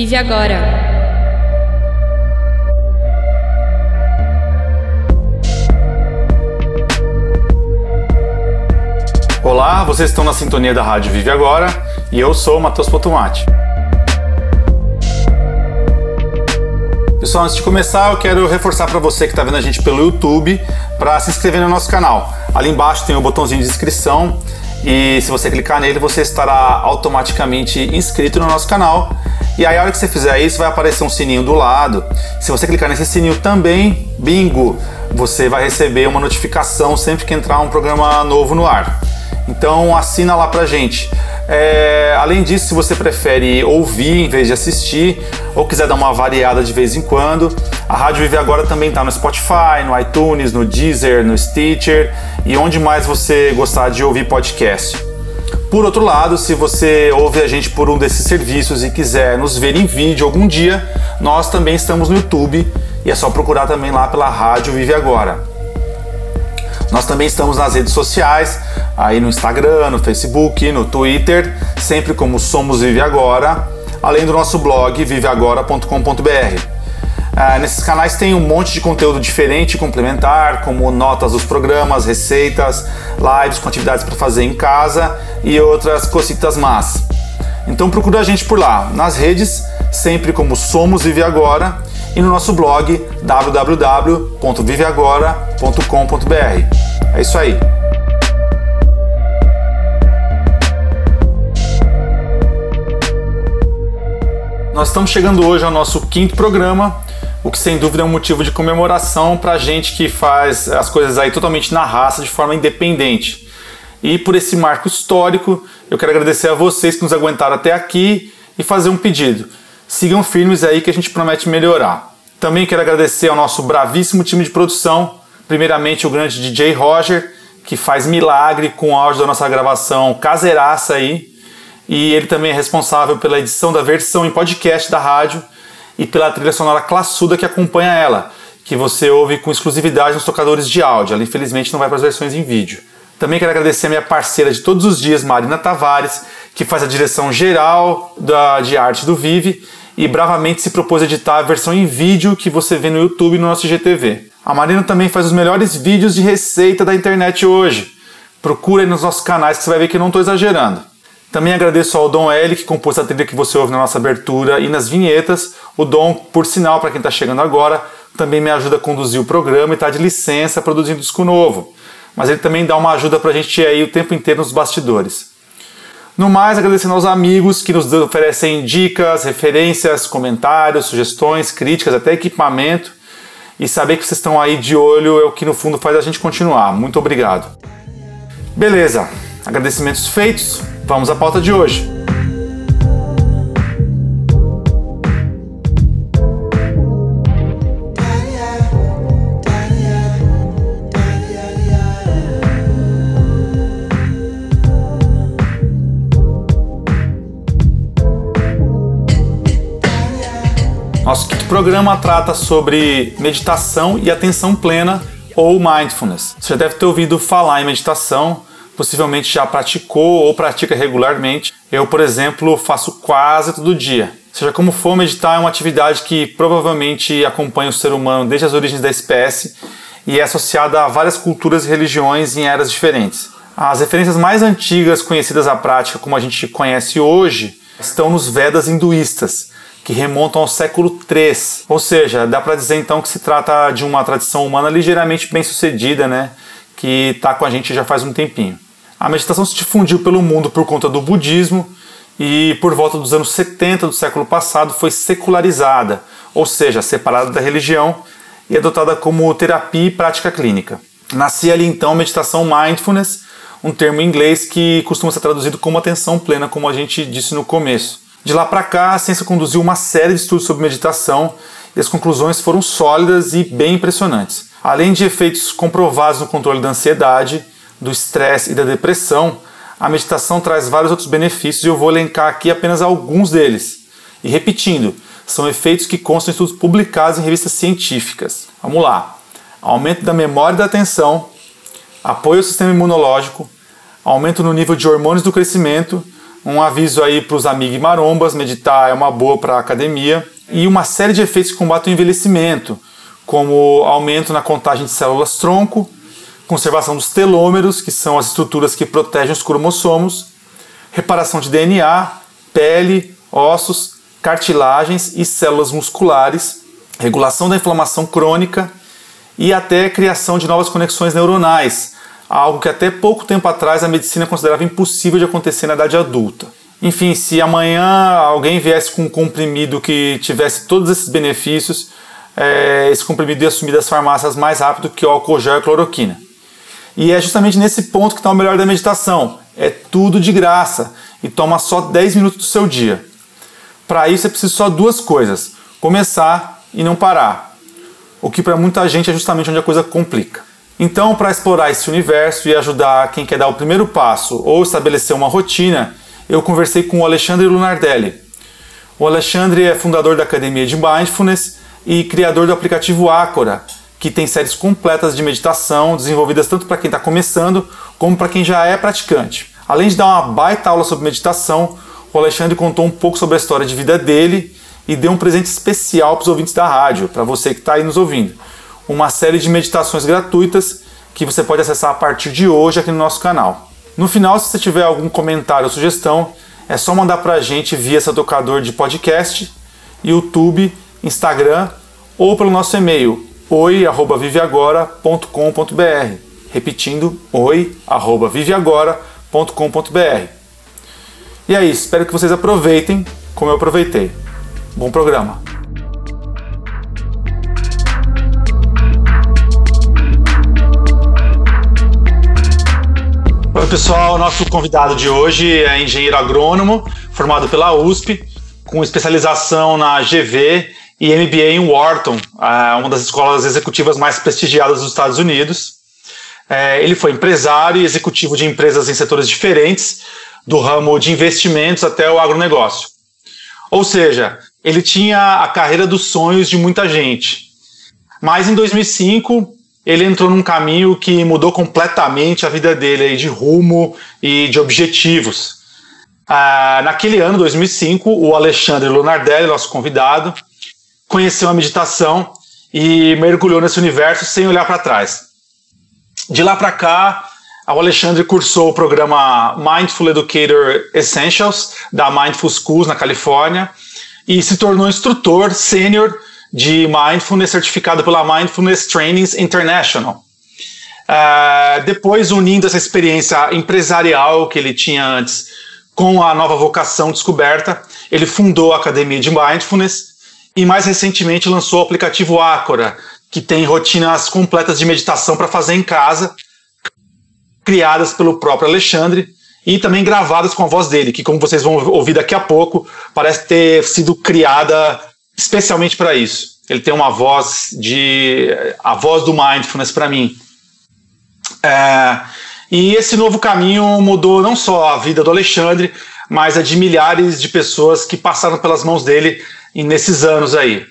Vive agora. Olá, vocês estão na sintonia da Rádio Vive Agora e eu sou o Matheus Potomati. Pessoal, antes de começar, eu quero reforçar para você que está vendo a gente pelo YouTube para se inscrever no nosso canal. Ali embaixo tem o botãozinho de inscrição e se você clicar nele, você estará automaticamente inscrito no nosso canal. E aí, a hora que você fizer isso, vai aparecer um sininho do lado. Se você clicar nesse sininho também, bingo, você vai receber uma notificação sempre que entrar um programa novo no ar. Então assina lá pra gente. É, além disso, se você prefere ouvir em vez de assistir, ou quiser dar uma variada de vez em quando, a Rádio Vive Agora também está no Spotify, no iTunes, no Deezer, no Stitcher e onde mais você gostar de ouvir podcast. Por outro lado, se você ouve a gente por um desses serviços e quiser nos ver em vídeo algum dia, nós também estamos no YouTube e é só procurar também lá pela Rádio Vive Agora. Nós também estamos nas redes sociais, aí no Instagram, no Facebook, no Twitter, sempre como Somos Vive Agora, além do nosso blog viveagora.com.br. Ah, nesses canais tem um monte de conteúdo diferente complementar, como notas dos programas, receitas, lives com atividades para fazer em casa e outras cositas más. Então procura a gente por lá, nas redes, sempre como Somos Vive Agora e no nosso blog www.viveagora.com.br. É isso aí. Nós estamos chegando hoje ao nosso quinto programa, o que sem dúvida é um motivo de comemoração para a gente que faz as coisas aí totalmente na raça, de forma independente. E por esse marco histórico, eu quero agradecer a vocês que nos aguentaram até aqui e fazer um pedido. Sigam firmes aí que a gente promete melhorar. Também quero agradecer ao nosso bravíssimo time de produção, primeiramente o grande DJ Roger, que faz milagre com o áudio da nossa gravação caseiraça aí. E ele também é responsável pela edição da versão em podcast da rádio e pela trilha sonora classuda que acompanha ela, que você ouve com exclusividade nos tocadores de áudio. Ela infelizmente não vai para as versões em vídeo. Também quero agradecer a minha parceira de todos os dias, Marina Tavares, que faz a direção geral da, de arte do Vive e bravamente se propôs a editar a versão em vídeo que você vê no YouTube e no nosso GTV. A Marina também faz os melhores vídeos de receita da internet hoje. Procura aí nos nossos canais que você vai ver que eu não estou exagerando. Também agradeço ao Dom L, que compôs a trilha que você ouve na nossa abertura e nas vinhetas. O Dom, por sinal, para quem está chegando agora, também me ajuda a conduzir o programa e está de licença produzindo disco novo. Mas ele também dá uma ajuda para a gente aí o tempo inteiro nos bastidores. No mais, agradecendo aos amigos que nos oferecem dicas, referências, comentários, sugestões, críticas, até equipamento. E saber que vocês estão aí de olho é o que no fundo faz a gente continuar. Muito obrigado. Beleza, agradecimentos feitos, vamos à pauta de hoje. Nosso quinto programa trata sobre meditação e atenção plena ou mindfulness. Você já deve ter ouvido falar em meditação, possivelmente já praticou ou pratica regularmente. Eu, por exemplo, faço quase todo dia. Seja como for, meditar é uma atividade que provavelmente acompanha o ser humano desde as origens da espécie e é associada a várias culturas e religiões em eras diferentes. As referências mais antigas conhecidas à prática, como a gente conhece hoje, estão nos Vedas hinduístas, que remontam ao século III. Ou seja, dá para dizer então que se trata de uma tradição humana ligeiramente bem sucedida, né? que está com a gente já faz um tempinho. A meditação se difundiu pelo mundo por conta do budismo e por volta dos anos 70 do século passado foi secularizada, ou seja, separada da religião e adotada como terapia e prática clínica. Nascia ali então a meditação mindfulness, um termo em inglês que costuma ser traduzido como atenção plena, como a gente disse no começo. De lá para cá, a ciência conduziu uma série de estudos sobre meditação e as conclusões foram sólidas e bem impressionantes. Além de efeitos comprovados no controle da ansiedade, do estresse e da depressão, a meditação traz vários outros benefícios e eu vou elencar aqui apenas alguns deles. E repetindo, são efeitos que constam em estudos publicados em revistas científicas. Vamos lá: aumento da memória e da atenção, apoio ao sistema imunológico, aumento no nível de hormônios do crescimento, Um aviso aí para os amigos marombas, meditar é uma boa para a academia. E uma série de efeitos que combatem o envelhecimento, como aumento na contagem de células tronco, conservação dos telômeros, que são as estruturas que protegem os cromossomos, reparação de DNA, pele, ossos, cartilagens e células musculares, regulação da inflamação crônica e até criação de novas conexões neuronais, algo que até pouco tempo atrás a medicina considerava impossível de acontecer na idade adulta. Enfim, se amanhã alguém viesse com um comprimido que tivesse todos esses benefícios, é, esse comprimido ia sumir das farmácias mais rápido que o álcool gel e a cloroquina. E é justamente nesse ponto que está o melhor da meditação. É tudo de graça e toma só 10 minutos do seu dia. Para isso é preciso só duas coisas: começar e não parar. O que para muita gente é justamente onde a coisa complica. Então, para explorar esse universo e ajudar quem quer dar o primeiro passo ou estabelecer uma rotina, eu conversei com o Alexandre Lunardelli. O Alexandre é fundador da Academia de Mindfulness e criador do aplicativo Acora, que tem séries completas de meditação desenvolvidas tanto para quem está começando como para quem já é praticante. Além de dar uma baita aula sobre meditação, o Alexandre contou um pouco sobre a história de vida dele e deu um presente especial para os ouvintes da rádio, para você que está aí nos ouvindo. Uma série de meditações gratuitas que você pode acessar a partir de hoje aqui no nosso canal. No final, se você tiver algum comentário ou sugestão, é só mandar para a gente via seu tocador de podcast, YouTube, Instagram ou pelo nosso e-mail oi@viveagora.com.br. Repetindo, oi@viveagora.com.br. E é isso, espero que vocês aproveitem como eu aproveitei. Bom programa. Oi, pessoal. Nosso convidado de hoje é engenheiro agrônomo, formado pela USP, com especialização na GV e MBA em Wharton, uma das escolas executivas mais prestigiadas dos Estados Unidos. É, ele foi empresário e executivo de empresas em setores diferentes, do ramo de investimentos até o agronegócio. Ou seja, ele tinha a carreira dos sonhos de muita gente. Mas em 2005, ele entrou num caminho que mudou completamente a vida dele de rumo e de objetivos. Ah, naquele ano, 2005, o Alexandre Lunardelli, nosso convidado, conheceu a meditação e mergulhou nesse universo sem olhar para trás. De lá para cá, o Alexandre cursou o programa Mindful Educator Essentials da Mindful Schools na Califórnia e se tornou instrutor sênior de Mindfulness certificado pela Mindfulness Trainings International. Uh, depois, unindo essa experiência empresarial que ele tinha antes com a nova vocação descoberta, ele fundou a Academia de Mindfulness e mais recentemente lançou o aplicativo Acora, que tem rotinas completas de meditação para fazer em casa, criadas pelo próprio Alexandre e também gravadas com a voz dele, que como vocês vão ouvir daqui a pouco, parece ter sido criada especialmente para isso. Ele tem uma voz de a voz do mindfulness para mim. É, e esse novo caminho mudou não só a vida do Alexandre, mas a de milhares de pessoas que passaram pelas mãos dele nesses anos aí.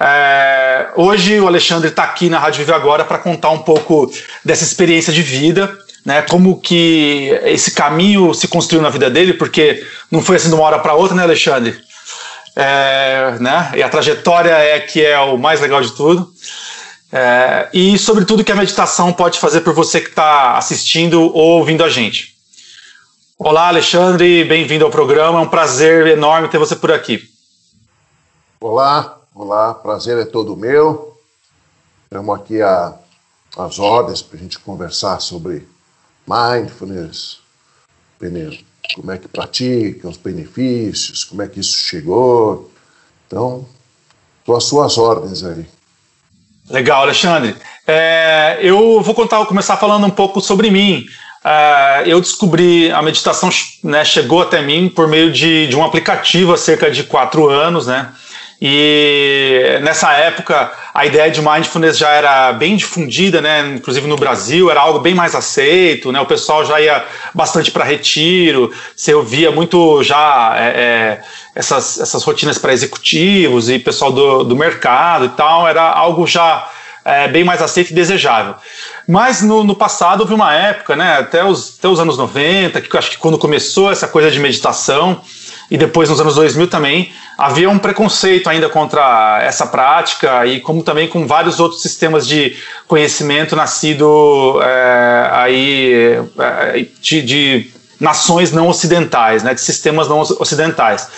É, hoje o Alexandre está aqui na Rádio Vive Agora para contar um pouco dessa experiência de vida né, como que esse caminho se construiu na vida dele, porque não foi assim de uma hora para outra, né, Alexandre? É, né, e a trajetória é que é o mais legal de tudo. É, e sobretudo que a meditação pode fazer por você que está assistindo ou ouvindo a gente. Olá, Alexandre, bem-vindo ao programa. É um prazer enorme ter você por aqui. Olá, olá, prazer é todo meu. Estamos aqui a, às ordens para a gente conversar sobre mindfulness, como é que pratica, os benefícios, como é que isso chegou. Então, estou às suas ordens aí. Legal, Alexandre. É, eu vou contar, vou começar falando um pouco sobre mim. É, eu descobri a meditação, né, chegou até mim por meio de, de um aplicativo há cerca de quatro anos, né? E nessa época a ideia de mindfulness já era bem difundida, né? Inclusive no Brasil era algo bem mais aceito, né? O pessoal já ia bastante para retiro, você ouvia muito já é, é, essas, essas rotinas para executivos e pessoal do, do mercado e tal, era algo já é, bem mais aceito e desejável. Mas no, no, passado houve uma época, né, até os, até os anos 90, que eu acho que quando começou essa coisa de meditação, e depois nos anos 2000 também, havia um preconceito ainda contra essa prática e como também com vários outros sistemas de conhecimento nascido é, aí é, de, de, nações não ocidentais, né, de sistemas não ocidentais.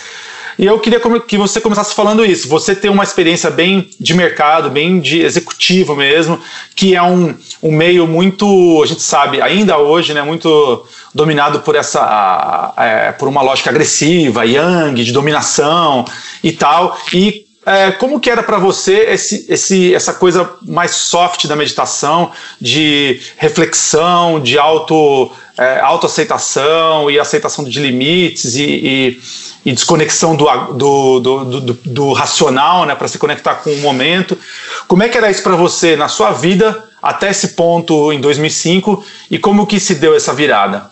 E eu queria que você começasse falando isso. Você tem uma experiência bem de mercado, bem de executivo mesmo, que é um, um meio muito, a gente sabe, ainda hoje, né, muito dominado por essa é, por uma lógica agressiva, yang, de dominação e tal. E é, como que era para você esse, esse, essa coisa mais soft da meditação, de reflexão, de auto, é, autoaceitação e aceitação de limites e, e, e desconexão do, do, do, do, do racional, né, para se conectar com o momento. Como é que era isso para você na sua vida até esse ponto em 2005 e como que se deu essa virada?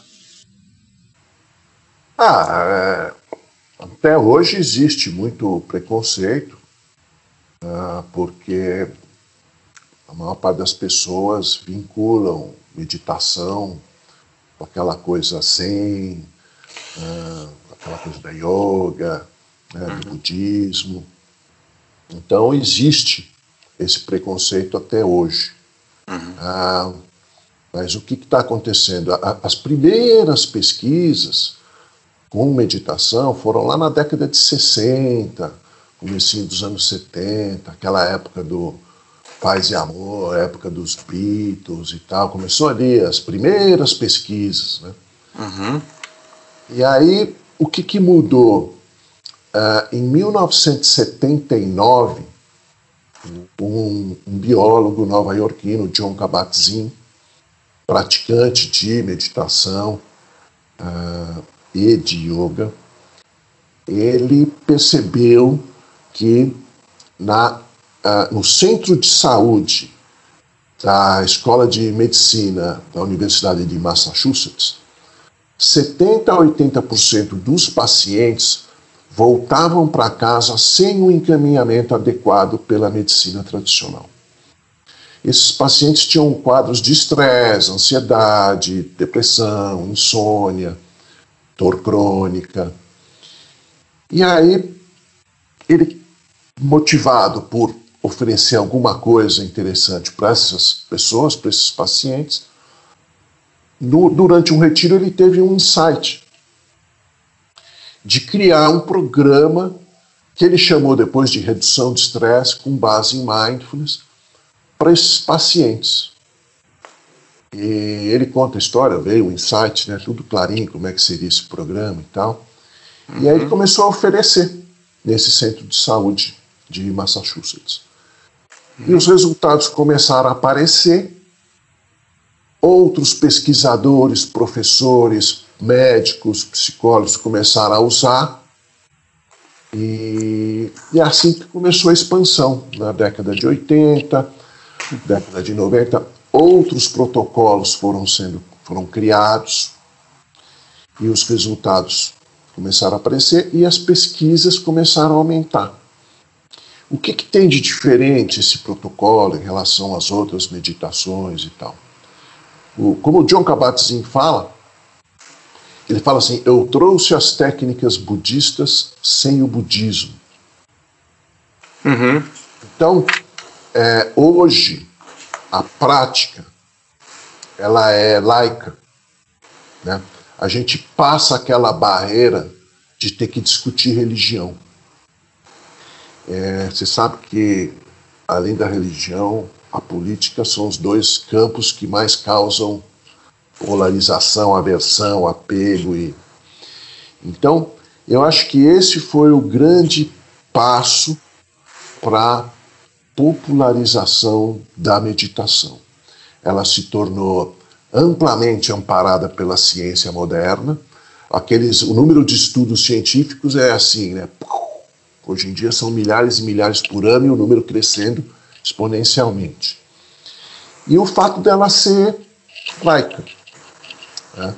Ah, é, até hoje existe muito preconceito, ah, porque a maior parte das pessoas vinculam meditação com aquela coisa ah, aquela coisa da yoga, né, do uhum. budismo. Então existe esse preconceito até hoje. Uhum. Ah, mas o que está acontecendo? as primeiras pesquisas com meditação foram lá na década de 60, comecinho dos anos 70, aquela época do Paz e Amor, época dos Beatles e tal. Começou ali as primeiras pesquisas, né? Uhum. E aí, o que, que mudou? Uh, em 1979, um, um biólogo nova-iorquino, John Kabat-Zinn, praticante de meditação, uh, e de yoga, ele percebeu que na, uh, no centro de saúde da Escola de Medicina da Universidade de Massachusetts, 70 a 80% dos pacientes voltavam para casa sem o um encaminhamento adequado pela medicina tradicional. Esses pacientes tinham quadros de estresse, ansiedade, depressão, insônia, dor crônica. E aí, ele, motivado por oferecer alguma coisa interessante para essas pessoas, para esses pacientes, no, durante um retiro ele teve um insight de criar um programa que ele chamou depois de redução de estresse com base em mindfulness para esses pacientes. E ele conta a história, veio o insight, né, tudo clarinho, como é que seria esse programa e tal. Uhum. E aí ele uhum. começou a oferecer nesse centro de saúde de Massachusetts. Uhum. E os resultados começaram a aparecer. Outros pesquisadores, professores, médicos, psicólogos começaram a usar. E, e é assim que começou a expansão, na década de 80, década de 90 outros protocolos foram sendo foram criados e os resultados começaram a aparecer e as pesquisas começaram a aumentar. O que, que tem de diferente esse protocolo em relação às outras meditações e tal? O, como o John Kabat-Zinn fala, ele fala assim: eu trouxe as técnicas budistas sem o budismo. Uhum. Então, é, hoje a prática ela é laica. Né? A gente passa aquela barreira de ter que discutir religião. É, você sabe que, além da religião, a política são os dois campos que mais causam polarização, aversão, apego. E... Então, eu acho que esse foi o grande passo para popularização da meditação. Ela se tornou amplamente amparada pela ciência moderna. Aqueles, o número de estudos científicos é assim, né? Hoje em dia são milhares e milhares por ano e o número crescendo exponencialmente. E o fato dela ser laica. Né?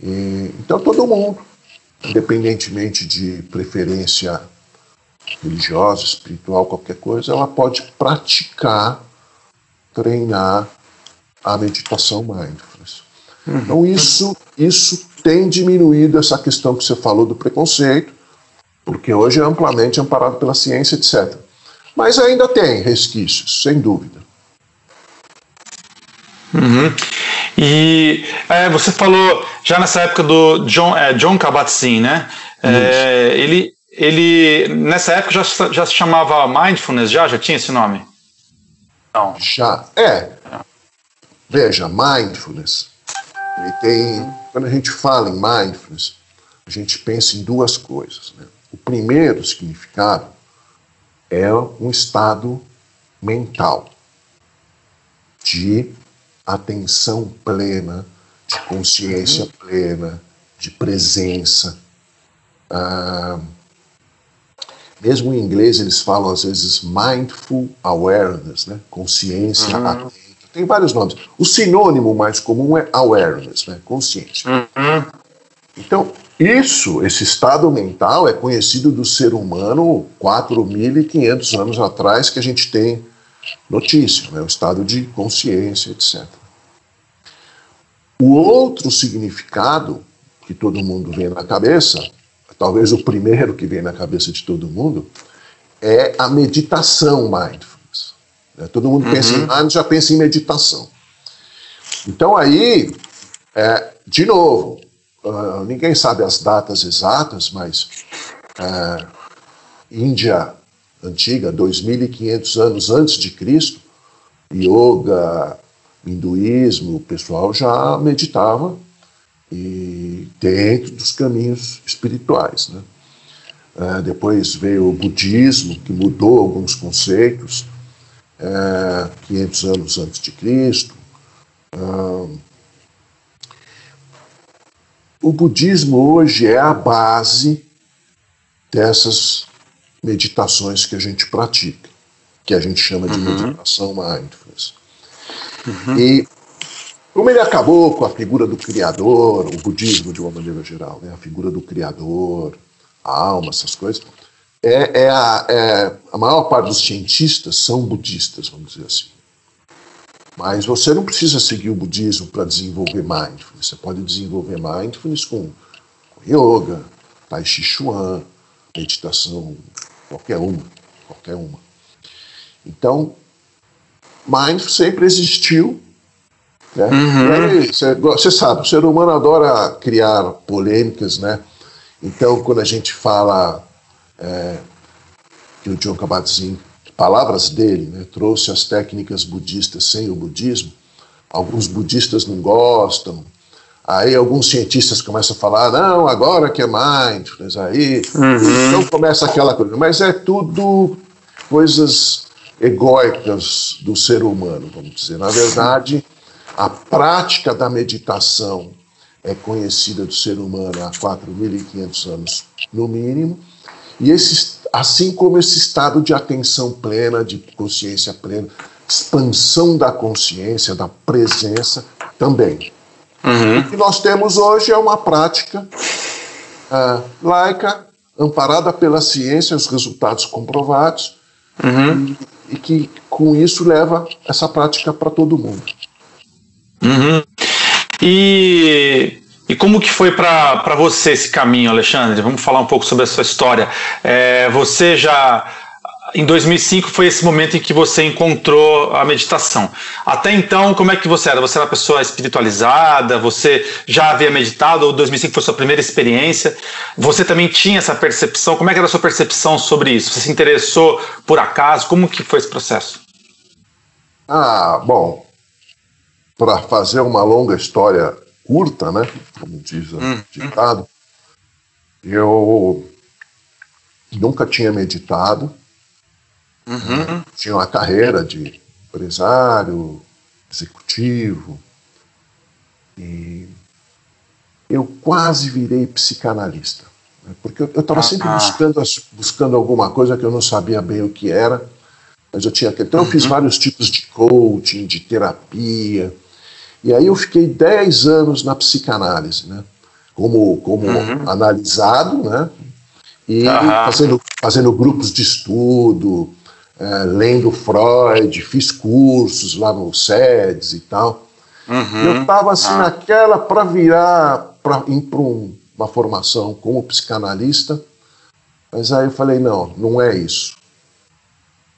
E, então todo mundo, independentemente de preferência religiosa, espiritual, qualquer coisa, ela pode praticar, treinar a meditação mindfulness. Uhum. Então, isso, isso tem diminuído essa questão que você falou do preconceito, porque hoje é amplamente amparado pela ciência, etc. Mas ainda tem resquícios, sem dúvida. Uhum. E é, você falou já nessa época do John, é, John Kabat-Zinn, né? É, ele, ele nessa época já, já se chamava Mindfulness, já já tinha esse nome? Não. Já é. Veja, Mindfulness. Ele tem, quando a gente fala em Mindfulness, a gente pensa em duas coisas. Né? O primeiro significado é um estado mental de atenção plena, de consciência uhum. plena, de presença. Ah, mesmo em inglês eles falam às vezes mindful awareness, né? consciência uhum. atenta. Tem vários nomes. O sinônimo mais comum é awareness, né? consciência. Uhum. Então, isso, esse estado mental é conhecido do ser humano 4.500 anos atrás que a gente tem notícia, né? o estado de consciência, etc. O outro significado que todo mundo vê na cabeça, talvez o primeiro que vem na cabeça de todo mundo, é a meditação mindfulness. Né? Todo mundo uhum. pensa em uhum. mindfulness, já pensa em meditação. Então aí, é, de novo, uh, ninguém sabe as datas exatas, mas uh, Índia antiga, 2.500 anos antes de Cristo, yoga, hinduísmo, o pessoal já meditava e dentro dos caminhos espirituais. Né? É, depois veio o budismo, que mudou alguns conceitos, é, 500 anos antes de Cristo. O budismo hoje é a base dessas meditações que a gente pratica, que a gente chama de uhum. meditação mindfulness. Uhum. E como ele acabou com a figura do Criador, o budismo de uma maneira geral, né? a figura do Criador, a alma, essas coisas, é, é, a, é, a maior parte dos cientistas são budistas, vamos dizer assim. Mas você não precisa seguir o budismo para desenvolver mindfulness. Você pode desenvolver mindfulness com, com yoga, tai chi chuan, meditação, qualquer uma, qualquer uma. Então, mindfulness sempre existiu. Né? Uhum. Você sabe, o ser humano adora criar polêmicas, né? Então, quando a gente fala é, que o John Kabat-Zinn, palavras dele, né, trouxe as técnicas budistas sem o budismo, alguns budistas não gostam, aí alguns cientistas começam a falar, não, agora que é mindfulness, aí, uhum. então começa aquela coisa, mas é tudo coisas egóicas do ser humano, vamos dizer. Na verdade, a prática da meditação é conhecida do ser humano há 4.500 anos, no mínimo, e esse, assim como esse estado de atenção plena, de consciência plena, expansão da consciência, da presença, também. Uhum. O que nós temos hoje é uma prática uh, laica, amparada pela ciência, os resultados comprovados, uhum. e, e, que com isso leva essa prática para todo mundo. Uhum. E, e como que foi para você esse caminho, Alexandre? Vamos falar um pouco sobre a sua história. É, você já em 2005 foi esse momento em que você encontrou a meditação. Até então, como é que você era? Você era uma pessoa espiritualizada? Você já havia meditado? Ou 2005 foi sua primeira experiência? Você também tinha essa percepção? Como é que era a sua percepção sobre isso? Você se interessou por acaso? Como que foi esse processo? Ah, bom, para fazer uma longa história curta, né, como diz o hum. ditado, eu nunca tinha meditado, Uhum. Tinha uma carreira de empresário, executivo. E eu quase virei psicanalista. Né? Porque eu estava ah, sempre ah. buscando, buscando alguma coisa que eu não sabia bem o que era, mas eu tinha. Então, eu fiz uhum. vários tipos de coaching, de terapia. E aí eu fiquei 10 anos na psicanálise, né? Como, como uhum. analisado, né? E fazendo, fazendo grupos de estudo, é, lendo Freud, fiz cursos lá no SEDES e tal. Uhum. Eu estava assim ah. naquela para virar, para ir para um, uma formação como psicanalista, mas aí eu falei, não, não é isso.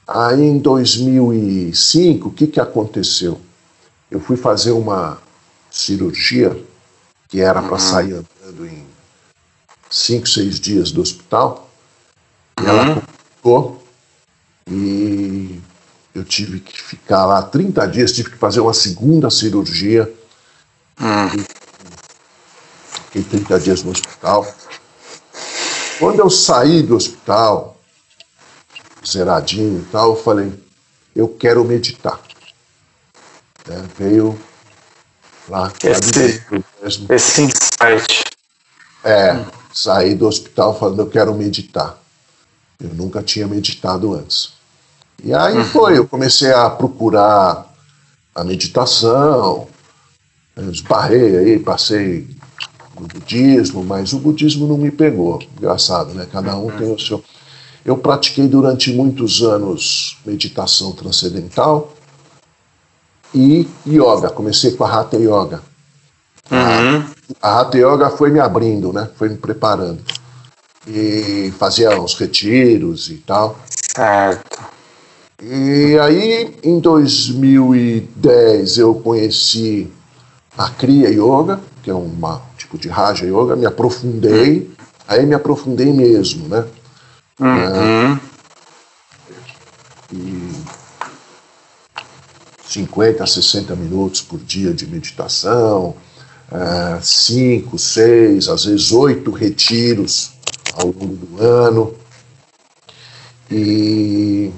Aí em 2005, o que, que aconteceu? Eu fui fazer uma cirurgia que era para uhum. sair andando em cinco, seis dias do hospital. E ela uhum. complicou e eu tive que ficar lá 30 dias, tive que fazer uma segunda cirurgia. Uhum. Fiquei 30 dias no hospital. Quando eu saí do hospital, zeradinho e tal, eu falei, eu quero meditar. É, veio lá. Esse, esse insight. É, saí do hospital falando, eu quero meditar. Eu nunca tinha meditado antes. E aí uhum. foi, eu comecei a procurar a meditação, esbarrei aí, passei no budismo, mas o budismo não me pegou. Engraçado, né? Cada um tem o seu. Eu pratiquei durante muitos anos meditação transcendental e yoga. Comecei com a Hatha Yoga. Uhum. A, Hatha Yoga foi me abrindo, né? Foi me preparando. E fazia uns retiros e tal. Certo. E aí, em 2010, eu conheci a Kriya Yoga, que é um tipo de Raja Yoga, me aprofundei, aí me aprofundei mesmo, né? Uhum. É, e 50 a 60 minutos por dia de meditação, é, cinco, seis, às vezes oito retiros ao longo do ano. E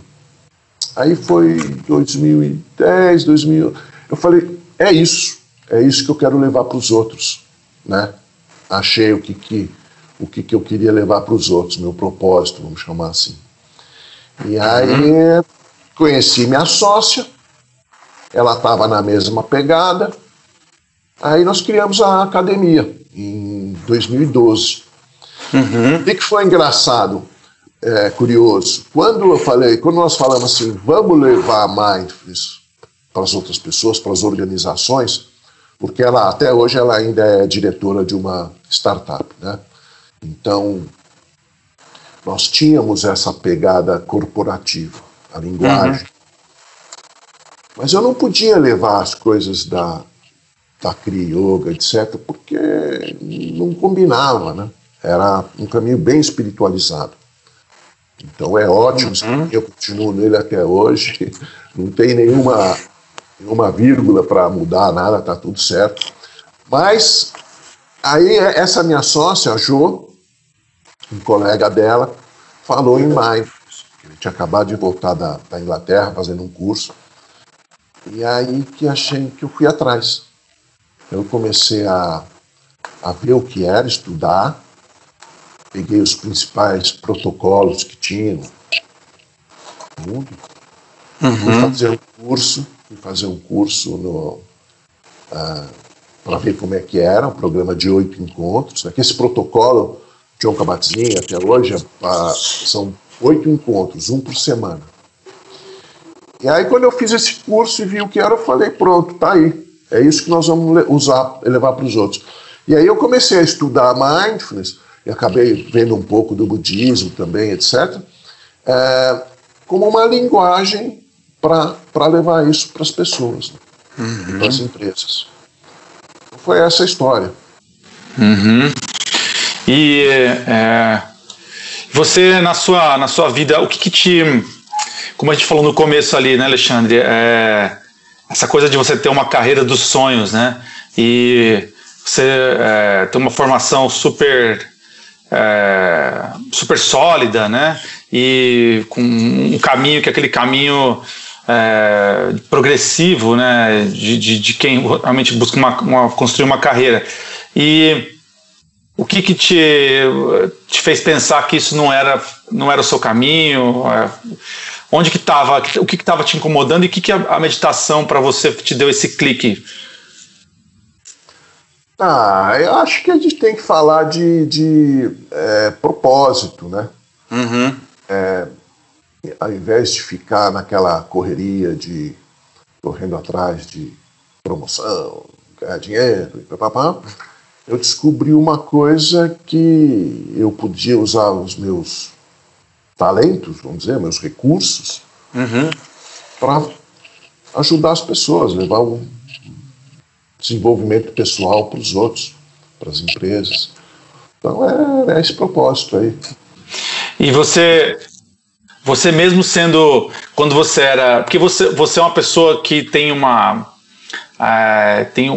aí foi 2010, 2000. Eu falei, é isso, é isso que eu quero levar para os outros, né? Achei o que, que o que, que eu queria levar para os outros, meu propósito, vamos chamar assim. E aí uhum. conheci minha sócia, ela estava na mesma pegada, aí nós criamos a academia em 2012. Uhum. O que, que foi engraçado, é, curioso? Quando eu falei, quando nós falamos assim, vamos levar a mindfulness para as outras pessoas, para as organizações, porque ela até hoje ela ainda é diretora de uma startup, né? Então, nós tínhamos essa pegada corporativa, a linguagem. Mas eu não podia levar as coisas da, da Kriya Yoga, etc., porque não combinava, né? Era um caminho bem espiritualizado. Então é ótimo, uhum. eu continuo nele até hoje, não tem nenhuma, nenhuma vírgula para mudar nada, tá tudo certo. Mas aí essa minha sócia, a Jo, um colega dela falou em maio. Ele tinha acabado de voltar da, da Inglaterra fazendo um curso. E aí que achei que eu fui atrás. Eu comecei a, a ver o que era, estudar, peguei os principais protocolos que tinham no mundo, uhum. fui fazer um curso, fui fazer um curso no, uh, para ver como é que era, um programa de oito encontros. Né? Esse protocolo John Kabat-Zinn até hoje são oito encontros, um por semana. E aí quando eu fiz esse curso e vi o que era, eu falei, pronto, tá aí. É isso que nós vamos usar, levar para os outros. E aí eu comecei a estudar mindfulness e acabei vendo um pouco do budismo também, etc. É, como uma linguagem para levar isso para as pessoas, né? uhum. para as empresas. Foi essa a história. Uhum. E é, você, na sua, na sua vida, o que, que, te. Como a gente falou no começo ali, né, Alexandre? É, essa coisa de você ter uma carreira dos sonhos, né? E você é, ter uma formação super. É, super sólida, né? E com um caminho que é aquele caminho é, progressivo, né? De, de, de, quem realmente busca uma, uma, construir uma carreira. E o que, que te, te fez pensar que isso não era, não era o seu caminho? É, onde que estava, o que estava te incomodando e o que, que a, a meditação para você te deu esse clique? Ah, eu acho que a gente tem que falar de, de é, propósito, né? Uhum. É, ao invés de ficar naquela correria de correndo atrás de promoção, ganhar dinheiro, papapá, eu descobri uma coisa que eu podia usar os meus talentos, vamos dizer, meus recursos, uhum. para ajudar as pessoas, levar um desenvolvimento pessoal para os outros, para as empresas. Então é, é esse propósito aí. E você, você mesmo sendo, quando você era, porque você, você é uma pessoa que tem uma, é, tem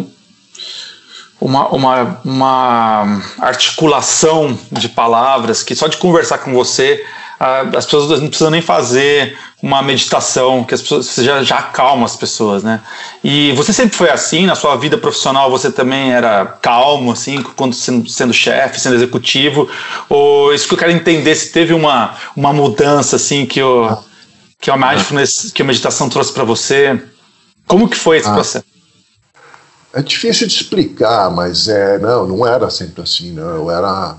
uma, uma, uma articulação de palavras que só de conversar com você as pessoas não precisam nem fazer uma meditação, que as pessoas você já, já acalma as pessoas, né? E você sempre foi assim na sua vida profissional? Você também era calmo, assim, quando sendo, sendo chefe, sendo executivo? Ou isso que eu quero entender se teve uma, uma mudança assim que o que a mindfulness, que a meditação trouxe para você? Como que foi esse ah. processo? É difícil de explicar, mas é não, não era sempre assim, não. Eu era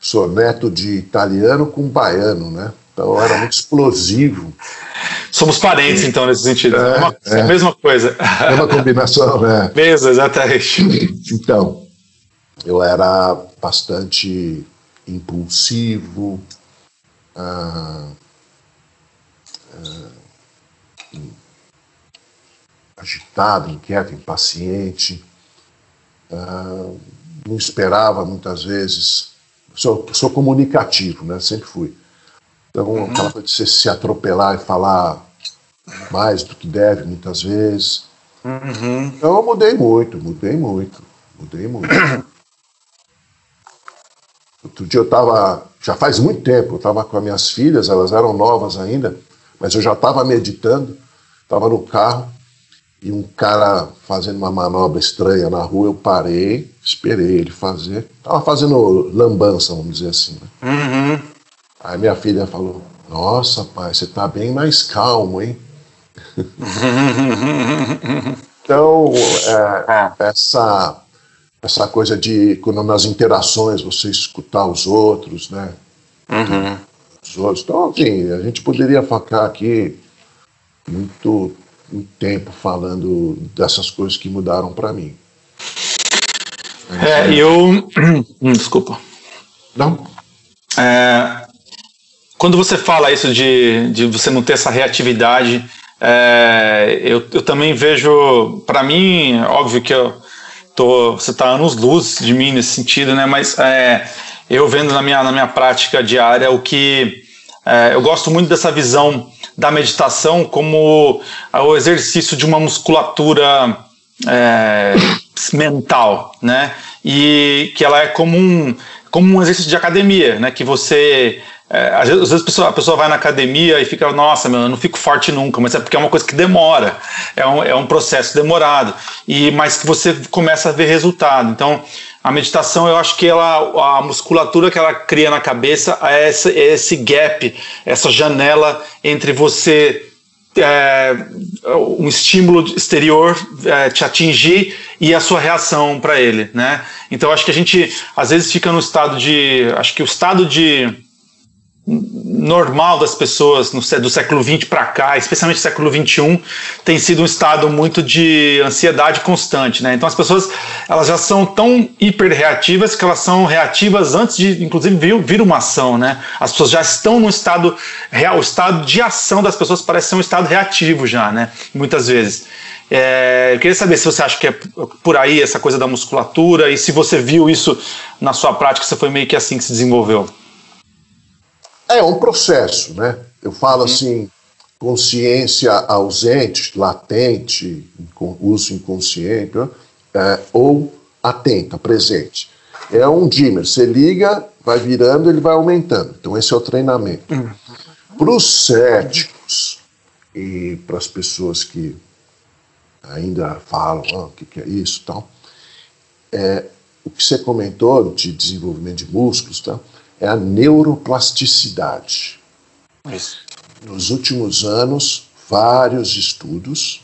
sou neto de italiano com baiano, né? Então era muito explosivo. Somos parentes, então, nesse sentido. É, uma, é. A mesma coisa. É uma combinação, né? Mesmo, exatamente. Então, eu era bastante impulsivo, ah, ah, agitado, inquieto, impaciente. Ah, não esperava muitas vezes sou, sou comunicativo, né? Sempre fui. Então, uhum. aquela coisa de você se atropelar e falar mais do que deve, muitas vezes. Uhum. Então, eu mudei muito, mudei muito, mudei muito. Outro dia eu estava, já faz muito tempo, eu estava com as minhas filhas, elas eram novas ainda, mas eu já estava meditando, estava no carro, e um cara fazendo uma manobra estranha na rua, eu parei, esperei ele fazer. Tava fazendo lambança, vamos dizer assim. Né? Uhum. Aí minha filha falou: Nossa, pai, você tá bem mais calmo, hein? então, é, é, essa, essa coisa de, quando nas interações, você escutar os outros, né? Uhum. Os outros. Então, assim, a gente poderia ficar aqui muito um tempo falando dessas coisas que mudaram para mim. É, eu. Hum, desculpa. Não? É, quando você fala isso de, de você não ter essa reatividade, é, eu, eu também vejo. Para mim, óbvio que eu tô, você está anos luz de mim nesse sentido, né? Mas é, eu vendo na minha, na minha prática diária o que. É, eu gosto muito dessa visão da meditação como o exercício de uma musculatura é, mental, né? E que ela é como um, como um exercício de academia, né? Que você é, às vezes, a, pessoa, a, pessoa, vai na academia e fica, nossa, meu, eu não fico forte nunca, mas é porque é uma coisa que demora, é um, é um processo demorado, e mas que você começa a ver resultado. Então, a meditação, eu acho que ela, a musculatura que ela cria na cabeça é esse, é esse gap, essa janela entre você é, um estímulo exterior é, te atingir e a sua reação para ele, né? Então acho que a gente às vezes fica no estado de, acho que o estado de normal das pessoas no, do século XX para cá, especialmente século XXI, tem sido um estado muito de ansiedade constante, né? Então as pessoas elas já são tão hiperreativas que elas são reativas antes de, inclusive, vir, vir uma ação, né? As pessoas já estão no estado real, o estado de ação das pessoas parece ser um estado reativo já, né? Muitas vezes. É, eu queria saber se você acha que é por aí essa coisa da musculatura e se você viu isso na sua prática, se foi meio que assim que se desenvolveu. É um processo, né? Eu falo assim, consciência ausente, latente, uso inconsciente, né? é, ou atenta, presente. É um dimmer, você liga, vai virando, ele vai aumentando. Então esse é o treinamento. Uhum. Para os céticos e para as pessoas que ainda falam ah, o que, que é isso tal, é, o que você comentou de desenvolvimento de músculos tal, é a neuroplasticidade. Isso. Nos últimos anos, vários estudos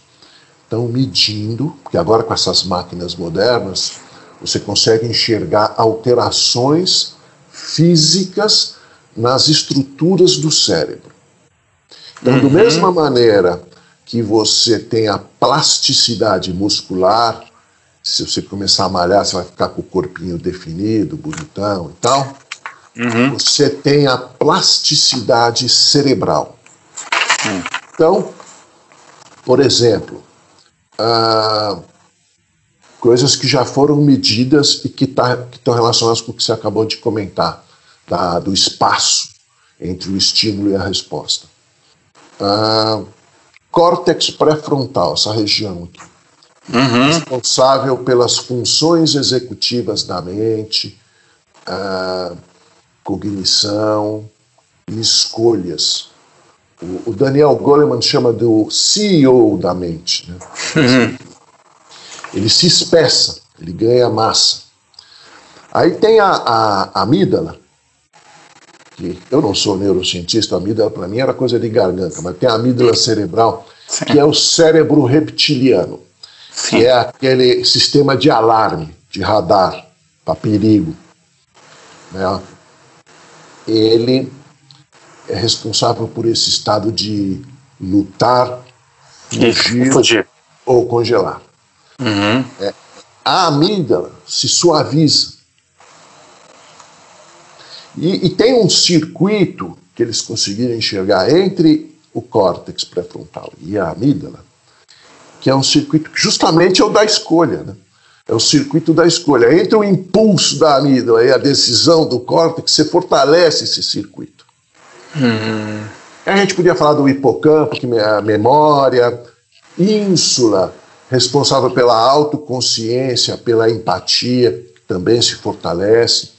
estão medindo, porque agora com essas máquinas modernas, você consegue enxergar alterações físicas nas estruturas do cérebro. Então, uhum. da mesma maneira que você tenha plasticidade muscular. Se você começar a malhar, você vai ficar com o corpinho definido, bonitão e tal. Uhum. Você tem a plasticidade cerebral. Uhum. Então, por exemplo, ah, coisas que já foram medidas e que tá, estão relacionadas com o que você acabou de comentar, da, do espaço entre o estímulo e a resposta. Ah, córtex pré-frontal, essa região aqui. Uhum. Responsável pelas funções executivas da mente, ah, cognição e escolhas. O, o, Daniel Goleman chama do CEO da mente. Né? Uhum. Ele se espessa, ele ganha massa. Aí tem a, a, a amígdala, que eu não sou neurocientista, a amígdala para mim era coisa de garganta, mas tem a amígdala cerebral, Sim. que é o cérebro reptiliano, Sim. que é aquele sistema de alarme, de radar, para perigo. Né? Ele é responsável por esse estado de lutar, fugir, fugir. ou congelar. Uhum. É, a amígdala se suaviza e, e, tem um circuito que eles conseguiram enxergar entre o córtex pré-frontal e a amígdala, que é um circuito que justamente é o da escolha. Né? É o circuito da escolha. Entre o impulso da amígdala e a decisão do córtex, você fortalece esse circuito. Hum. A gente podia falar do hipocampo, que é a memória, ínsula, responsável pela autoconsciência, pela empatia, que também se fortalece.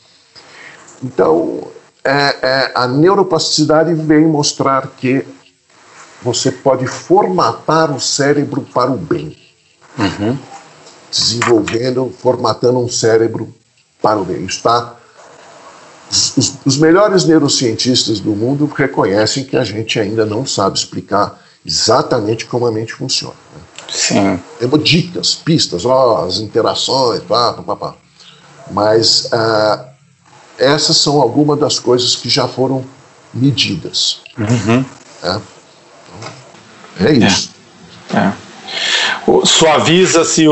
Então, é, é, a neuroplasticidade vem mostrar que você pode formatar o cérebro para o bem. Uhum. Desenvolvendo, formatando um cérebro para o bem. Está. Os, os, melhores neurocientistas do mundo reconhecem que a gente ainda não sabe explicar exatamente como a mente funciona. Né? Sim. Temos dicas, pistas, ó, as interações, pá, pá, pá. Mas uh, essas são algumas das coisas que já foram medidas. Uhum. É. é isso. É. É. Suaviza-se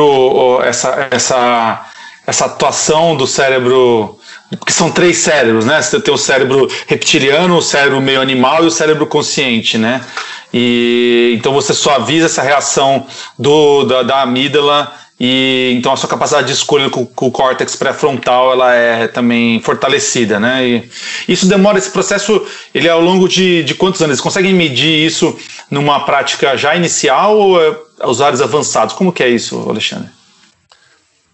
essa, essa, essa atuação do cérebro porque são três cérebros, né? Você tem o cérebro reptiliano, o cérebro meio animal e o cérebro consciente, né? E então você suaviza essa reação do, da, da amígdala e então a sua capacidade de escolha com, com o córtex pré-frontal ela é também fortalecida, né? E isso demora esse processo, ele é ao longo de, de quantos anos? Eles conseguem medir isso numa prática já inicial ou é usuários avançados? Como que é isso, Alexandre?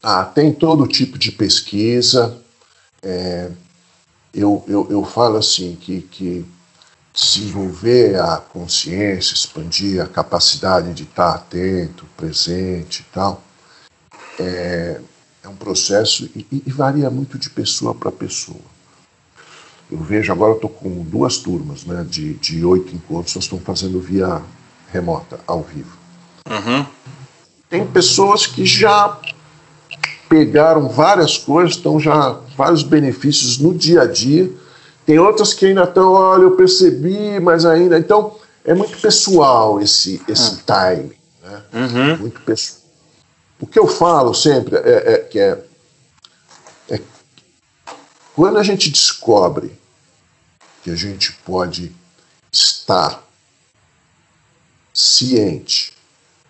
Ah, tem todo tipo de pesquisa. É, eu, eu, eu falo assim que, que desenvolver a consciência, expandir a capacidade de estar atento, presente e tal, é, é um processo e, e, varia muito de pessoa para pessoa. Eu vejo agora, estou com duas turmas né, de, de oito encontros, nós estamos fazendo via remota, ao vivo. Uhum. Tem pessoas que já pegaram várias coisas, estão já vários benefícios no dia a dia. Tem outras que ainda estão, olha, eu percebi, mas ainda. Então, é muito pessoal esse, esse ah. time. Né? Uhum. Muito pessoal. O que eu falo sempre é, é que é, é quando a gente descobre que a gente pode estar ciente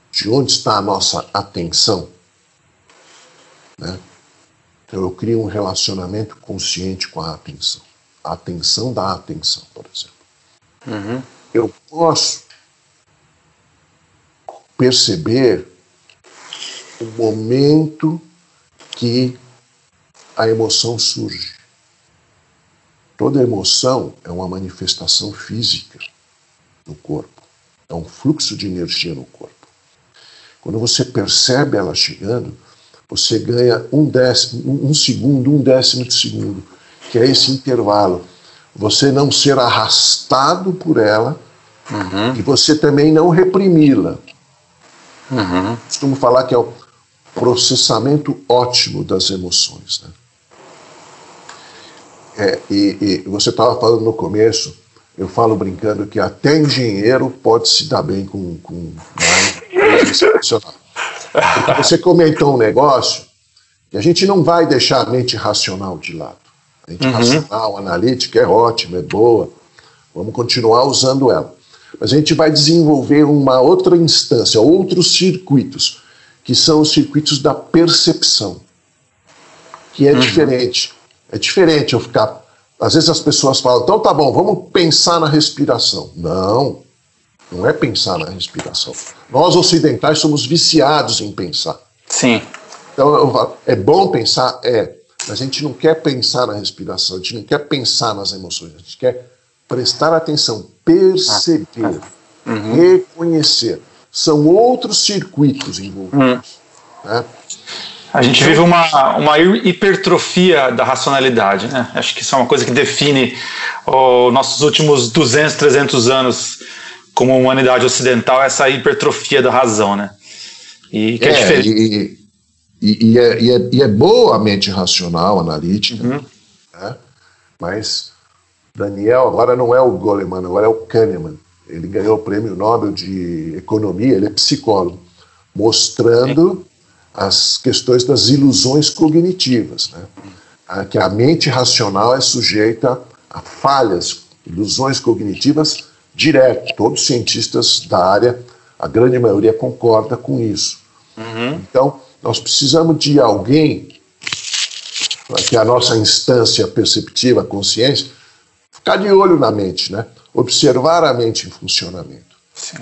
de onde está a nossa atenção, né? então eu crio um relacionamento consciente com a atenção, a atenção da atenção, por exemplo. Uhum. Eu posso perceber o momento que a emoção surge. Toda emoção é uma manifestação física no corpo, é um fluxo de energia no corpo. Quando você percebe ela chegando, você ganha um décimo, um segundo, um décimo de segundo, que é esse intervalo. Você não ser arrastado por ela uhum. e você também não reprimi-la. Uhum. Costumo falar que é o processamento ótimo das emoções. Né? É, e, e, você estava falando no começo, eu falo brincando que até engenheiro pode se dar bem com, com Você comentou um negócio e a gente não vai deixar a mente racional de lado. A mente uhum. racional, analítica é ótima, é boa. Vamos continuar usando ela. Mas a gente vai desenvolver uma outra instância, outros circuitos, que são os circuitos da percepção, que é uhum. diferente. É diferente eu ficar. Às vezes as pessoas falam, então tá bom, vamos pensar na respiração. Não, não é pensar na respiração. Nós ocidentais somos viciados em pensar. Sim. Então, é bom pensar? É. Mas a gente não quer pensar na respiração, a gente não quer pensar nas emoções, a gente quer prestar atenção, perceber, uhum. reconhecer. São outros circuitos envolvidos. Uhum. Né? A gente vive uma, uma hipertrofia da racionalidade, né? Acho que isso é uma coisa que define os nossos últimos 200, 300 anos como humanidade ocidental, essa hipertrofia da razão, né? E que é, é diferente. E, e, é, e, é, e, é, boa a mente racional, analítica, uhum. né? mas Daniel agora não é o Goleman, agora é o Kahneman. Ele ganhou o prêmio Nobel de Economia, ele é psicólogo, mostrando as questões das ilusões cognitivas, né? que a mente racional é sujeita a falhas, ilusões cognitivas direto. Todos os cientistas da área, a grande maioria concorda com isso. Uhum. Então, nós precisamos de alguém que a nossa instância perceptiva, a consciência, ficar de olho na mente, né? Observar a mente em funcionamento. Sim.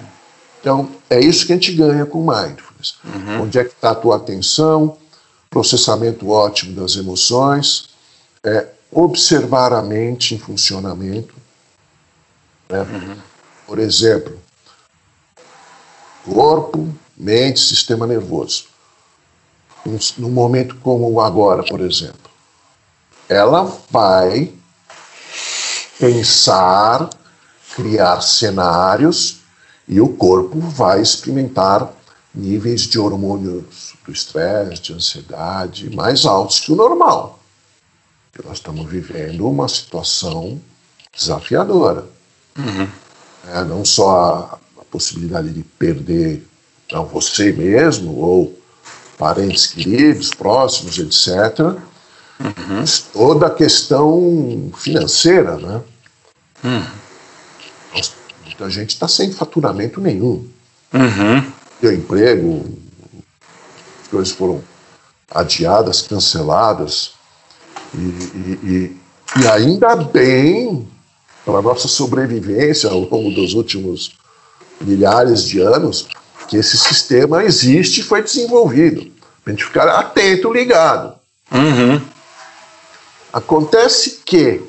Então, é isso que a gente ganha com mindfulness. Uhum. Onde é que está a tua atenção, processamento ótimo das emoções, é observar a mente em funcionamento. Né? Uhum. Por exemplo, corpo, mente, sistema nervoso. Num momento como agora, por exemplo, ela vai pensar, criar cenários e o corpo vai experimentar níveis de hormônios do estresse, de ansiedade mais altos que o normal. Porque nós estamos vivendo uma situação desafiadora. Uhum. É, não só a, a, possibilidade de perder não, você mesmo ou parentes queridos, próximos, etc., uhum. mas toda a questão financeira, né? Uhum. Muita gente está sem faturamento nenhum. Uhum. Deu emprego, as coisas foram adiadas, canceladas. E, e, e, e ainda bem, para a nossa sobrevivência ao longo dos últimos milhares de anos, que esse sistema existe e foi desenvolvido. Para a gente ficar atento, ligado. Uhum. Acontece que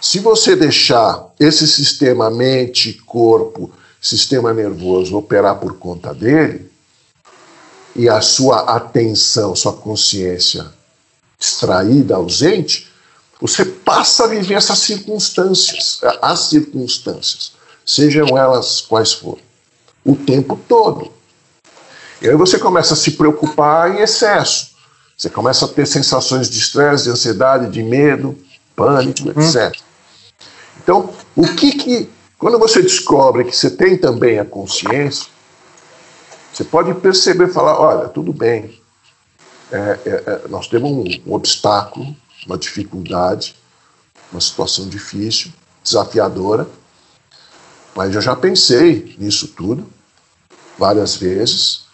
se você deixar esse sistema mente, corpo, sistema nervoso operar por conta dele, e a sua atenção, sua consciência distraída, ausente, você passa a viver essas circunstâncias, as circunstâncias, sejam elas quais forem, o tempo todo. E aí você começa a se preocupar em excesso. Você começa a ter sensações de estresse, de ansiedade, de medo, pânico, etc. Então, o que que. Quando você descobre que você tem também a consciência, você pode perceber falar: olha, tudo bem, é, é, é, nós temos um, um obstáculo, uma dificuldade, uma situação difícil, desafiadora, mas eu já pensei nisso tudo várias vezes.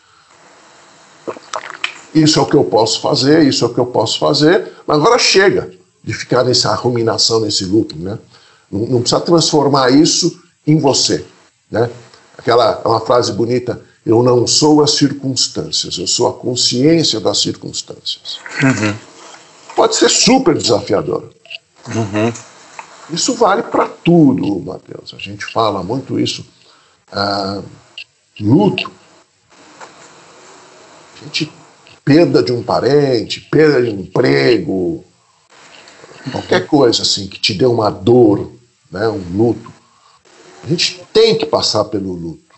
Isso é o que eu posso fazer, isso é o que eu posso fazer, mas agora chega de ficar nessa ruminação, nesse looping, né? Não, precisa transformar isso em você. Né? Aquela é uma frase bonita: eu não sou as circunstâncias, eu sou a consciência das circunstâncias. Uhum. Pode ser super desafiador. Uhum. Isso vale para tudo, Matheus. A gente fala muito isso. Ah, luto. A gente, perda de um parente, perda de um emprego, qualquer coisa assim que te dê uma dor né, um luto. A gente tem que passar pelo luto.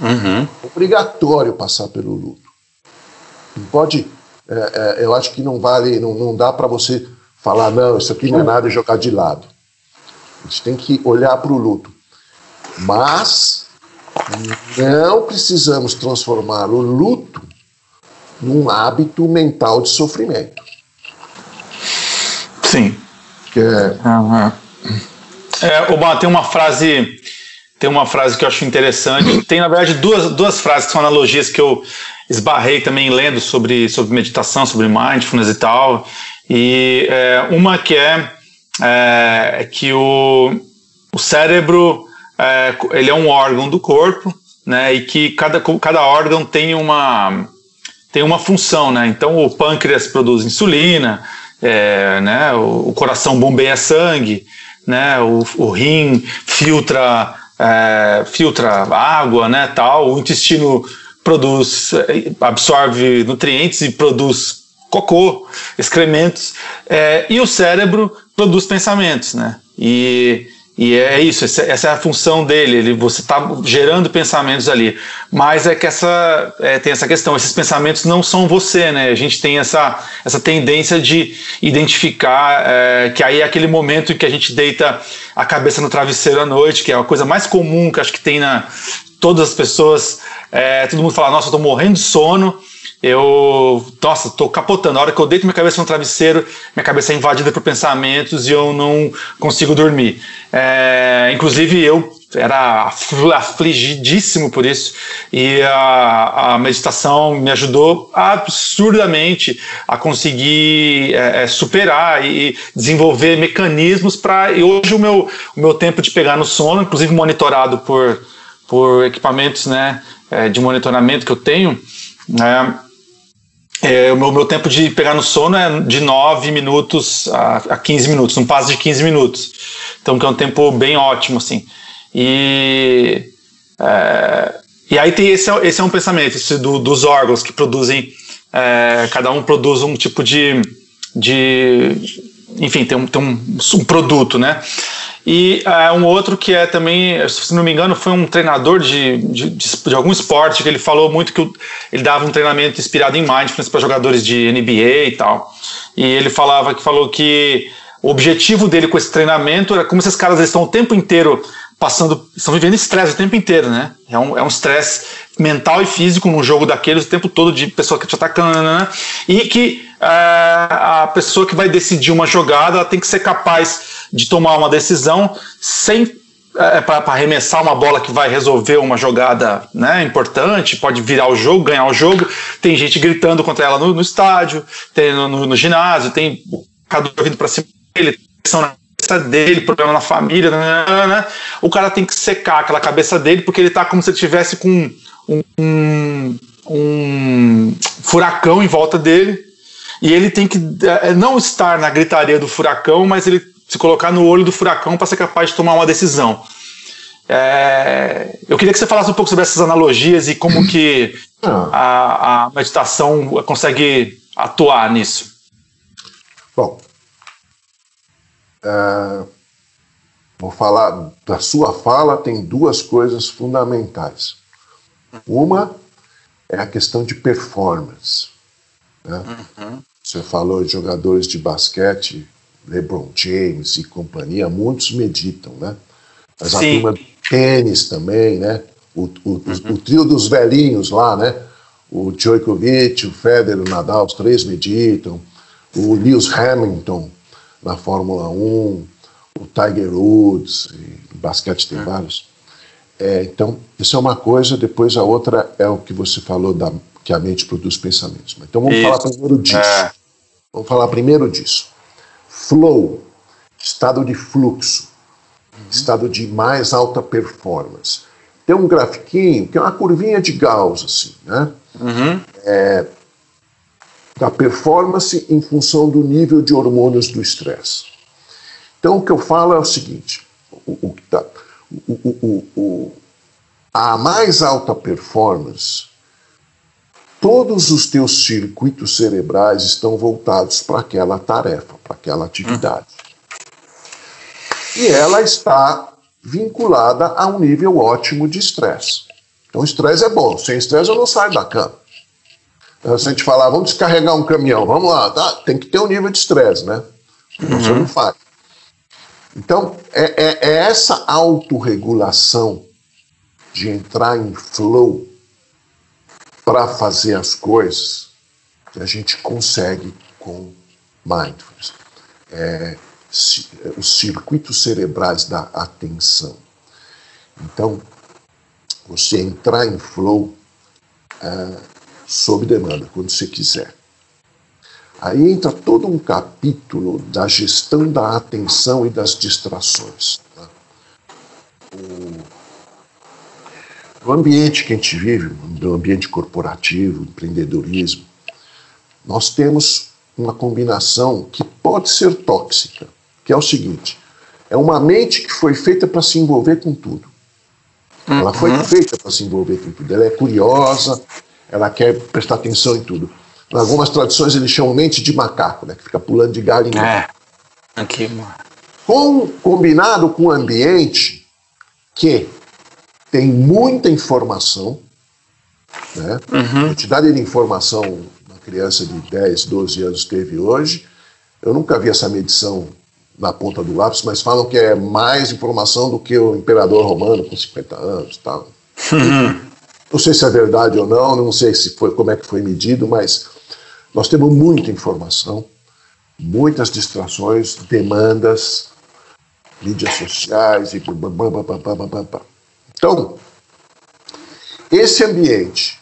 Uhum. É obrigatório passar pelo luto. Não pode. É, é, eu acho que não vale, não, não dá para você falar, não, isso aqui não é nada e jogar de lado. A gente tem que olhar para o luto. Mas não precisamos transformar o luto num hábito mental de sofrimento. Sim. Que é... Uhum. É tem uma frase tem uma frase que eu acho interessante. Tem, na verdade, duas, duas frases que são analogias que eu esbarrei também lendo sobre, sobre meditação, sobre mindfulness e tal. E é, uma que é, é, que o, o cérebro é, ele é um órgão do corpo, né? E que cada, cada órgão tem uma, tem uma função, né? Então o pâncreas produz insulina, é, né? O, o, coração bombeia sangue, né? O, o rim filtra é, filtra água, né? Tal. O intestino produz, absorve nutrientes e produz cocô, excrementos, é, e o cérebro produz pensamentos, né? E, e é isso, essa é a função dele, ele, você está gerando pensamentos ali. Mas é que essa, é, tem essa questão, esses pensamentos não são você, né? A gente tem essa, essa tendência de identificar é, que aí é aquele momento em que a gente deita a cabeça no travesseiro à noite, que é a coisa mais comum que acho que tem na todas as pessoas, é, todo mundo fala, nossa, eu tô morrendo de sono, eu, nossa, tô capotando. A hora que eu deito minha cabeça no travesseiro, minha cabeça é invadida por pensamentos e eu não consigo dormir. É, inclusive, eu era afligidíssimo por isso e a, a, meditação me ajudou absurdamente a conseguir é, é superar e desenvolver mecanismos para e hoje o meu, o meu tempo de pegar no sono, inclusive monitorado por, por equipamentos né, é, de monitoramento que eu tenho, né, é, o meu, meu, tempo de pegar no sono é de 9 minutos a, a 15 minutos, um passo de 15 minutos. Então, que é um tempo bem ótimo, assim. E, é, e aí tem esse, esse é um pensamento, esse do, dos órgãos que produzem, é, cada um produz um tipo de, de enfim, tem um, tem um, um produto, né? E é, um outro que é também, se não me engano, foi um treinador de, de, de, de algum esporte que ele falou muito que ele dava um treinamento inspirado em mindfulness para jogadores de NBA e tal. E ele falava que falou que o objetivo dele com esse treinamento era como esses caras estão o tempo inteiro passando, estão vivendo estresse o tempo inteiro, né? É um é estresse um mental e físico num jogo daqueles o tempo todo de pessoa que te atacando, né? E que é, a pessoa que vai decidir uma jogada ela tem que ser capaz de tomar uma decisão sem é, para arremessar uma bola que vai resolver uma jogada né, importante, pode virar o jogo, ganhar o jogo. Tem gente gritando contra ela no, no estádio, tem no, no, no, ginásio, tem o jogador vindo para cima dele, na cabeça dele, problema na família. Né, né, né, o cara tem que secar aquela cabeça dele porque ele está como se ele tivesse com um, um, um furacão em volta dele. E ele tem que é, não estar na gritaria do furacão, mas ele se colocar no olho do furacão para ser capaz de tomar uma decisão. É, eu queria que você falasse um pouco sobre essas analogias e como que ah. a, a meditação consegue atuar nisso. Bom, é, vou falar da sua fala tem duas coisas fundamentais. Uma é a questão de performance. Né? Uhum. Você falou de jogadores de basquete LeBron James e companhia, muitos meditam, né? Mas a turma do tênis também, né? O, o, uhum. o, trio dos velhinhos lá, né? O Djokovic, o Federer, o Nadal, os três meditam. O Lewis Hamilton na Fórmula 1, o Tiger Woods, e basquete tem uhum. vários. É, então, isso é uma coisa, depois a outra é o que você falou, da, que a mente produz pensamentos. Então vamos isso. falar primeiro disso. É. Vamos falar primeiro disso flow, estado de fluxo, uhum. estado de mais alta performance. Tem um grafiquinho que é uma curvinha de Gauss, assim, né? Uhum. É, da performance em função do nível de hormônios do estresse. Então, o que eu falo é o seguinte: o, o, tá, o, o, a mais alta performance todos os teus circuitos cerebrais estão voltados para aquela tarefa, para aquela atividade. E ela está vinculada a um nível ótimo de estresse. Então, estresse é bom. Sem estresse, eu não saio da cama. Então, se a gente falar, vamos descarregar um caminhão, vamos lá, tá? tem que ter um nível de estresse, né? Uhum. Você não faz. Então, é, é, é essa autorregulação de entrar em flow para fazer as coisas que a gente consegue com mindfulness. É, os circuitos cerebrais da atenção. Então, você entrar em flow é, sob demanda, quando você quiser. Aí entra todo um capítulo da gestão da atenção e das distrações. Tá? O, o ambiente que a gente vive, o ambiente corporativo, empreendedorismo, nós temos uma combinação que pode ser tóxica, que é o seguinte: é uma mente que foi feita para se envolver com tudo. Ela foi uhum. feita para se envolver com tudo. Ela é curiosa, ela quer prestar atenção em tudo. Em algumas tradições eles chamam mente de macaco, né, que fica pulando de galho em galho. É. Aqui, com, combinado com o ambiente que tem muita informação, né? Uhum. A quantidade de informação uma criança de 10, 12 anos teve hoje, eu nunca vi essa medição na ponta do lápis, mas falam que é mais informação do que o imperador romano com 50 anos tal. Uhum. Não sei se é verdade ou não, não sei se foi como é que foi medido, mas nós temos muita informação, muitas distrações, demandas, mídias sociais e então esse ambiente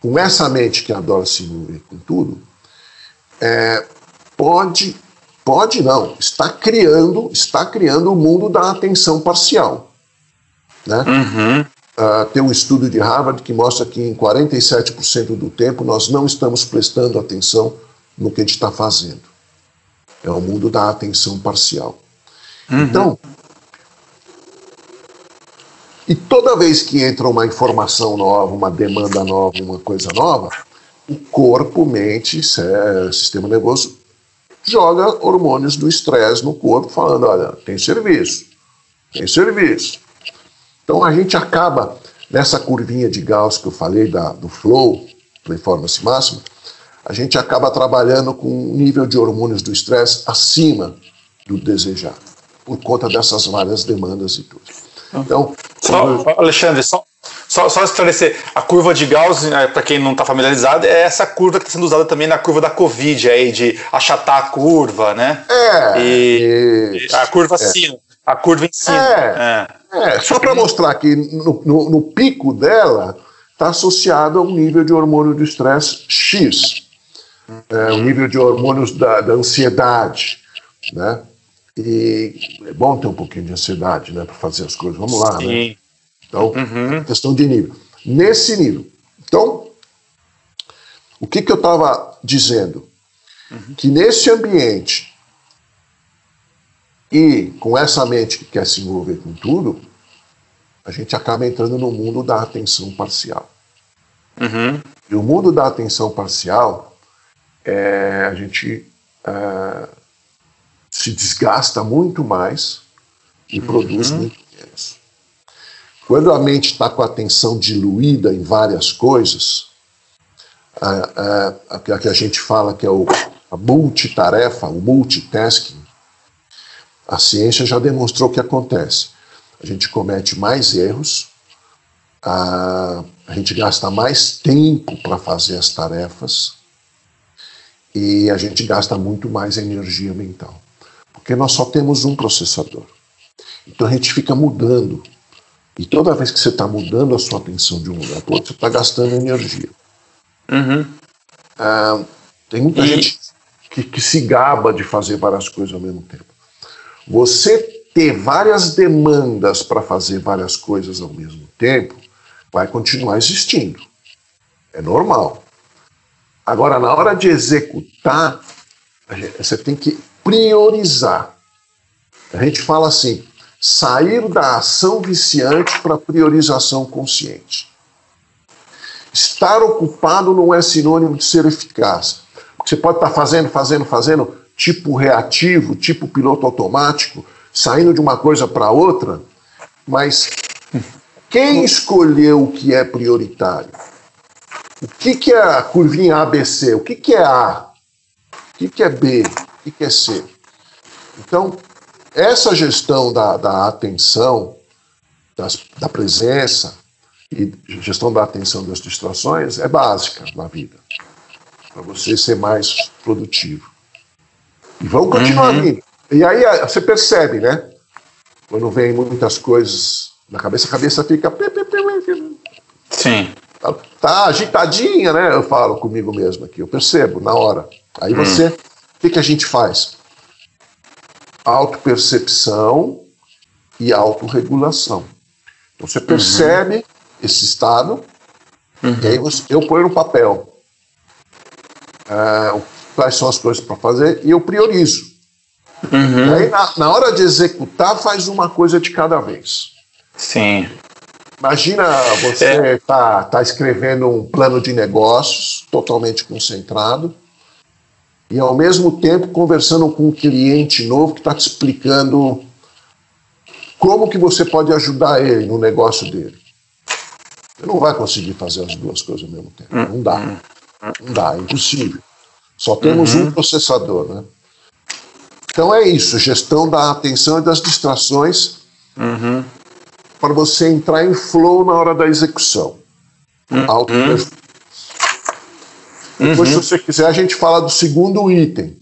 com essa mente que adora se envolver com tudo é, pode pode não está criando está criando o mundo da atenção parcial né? Uhum. Uh, tem um estudo de Harvard que mostra que em 47% do tempo nós não estamos prestando atenção no que a gente está fazendo. É o mundo da atenção parcial. Uhum. Então, e toda vez que entra uma informação nova, uma demanda nova, uma coisa nova, o corpo, mente, sistema nervoso joga hormônios do estresse no corpo, falando: olha, tem serviço, tem serviço. Então a gente acaba, nessa curvinha de Gauss que eu falei, da, do flow, performance máxima, a gente acaba trabalhando com um nível de hormônios do estresse acima do desejado, por conta dessas várias demandas e tudo. Então, só, Alexandre, só, só, só, esclarecer, a curva de Gauss, né, para quem não está familiarizado, é essa curva que está sendo usada também na curva da Covid, aí, de achatar a curva, né? É. E, a curva é. assim, a curva em cima. É. é. É, só para mostrar que no, no, no, pico dela está associado a um nível de hormônio do estresse X, é, um nível de hormônios da, da, ansiedade, né? E é bom ter um pouquinho de ansiedade, né, para fazer as coisas. Vamos lá, né? Sim. né? Então, uhum. questão de nível. Nesse nível. Então, o que, que eu estava dizendo? Uhum. Que nesse ambiente e com essa mente que quer se envolver com tudo, a gente acaba entrando no mundo da atenção parcial. Uhum. E o mundo da atenção parcial, é, a gente é, se desgasta muito mais e uhum. produz muito menos. Quando a mente está com a atenção diluída em várias coisas, a, a, a, que a gente fala que é o, a multitarefa, o multitasking, a ciência já demonstrou o que acontece. A gente comete mais erros, a, a gente gasta mais tempo para fazer as tarefas e a gente gasta muito mais energia mental. Porque nós só temos um processador. Então a gente fica mudando. E toda vez que você está mudando a sua atenção de um lugar para outro, você está gastando energia. Uhum. Ah, tem muita e... gente que, que se gaba de fazer várias coisas ao mesmo tempo. Você ter várias demandas para fazer várias coisas ao mesmo tempo vai continuar existindo. É normal. Agora, na hora de executar, você tem que priorizar. A gente fala assim: sair da ação viciante para priorização consciente. Estar ocupado não é sinônimo de ser eficaz. Você pode estar fazendo, fazendo, fazendo, tipo reativo, tipo piloto automático, saindo de uma coisa para outra, mas quem escolheu o que é prioritário? O que, que é a curvinha ABC? O que, que é A? O que, que é B? O que, que é C? Então, essa gestão da, da atenção, das, da presença e gestão da atenção das distrações é básica na vida, para você ser mais produtivo. E vamos continuar uhum. E aí você percebe, né? Quando vem muitas coisas na cabeça, a cabeça fica. Sim. Tá, tá agitadinha, né? Eu falo comigo mesmo aqui, eu percebo na hora. Aí você, hum. o que, que a gente faz? Autopercepção e autorregulação. Então você percebe uhum. esse estado, uhum. e aí você, eu ponho no papel é, quais são as coisas para fazer e eu priorizo. Uhum. E aí, na, na hora de executar, faz uma coisa de cada vez. Sim. Imagina você é. tá, tá escrevendo um plano de negócios totalmente concentrado e ao mesmo tempo conversando com um cliente novo que está te explicando como que você pode ajudar ele no negócio dele. Você não vai conseguir fazer as duas coisas ao mesmo tempo. Não dá. Não dá, é impossível. Só temos uhum. um processador, né? Então é isso, gestão da atenção e das distrações. Uhum para você entrar em flow na hora da execução. Uhum. Uhum. Depois, se você quiser, a gente fala do segundo item,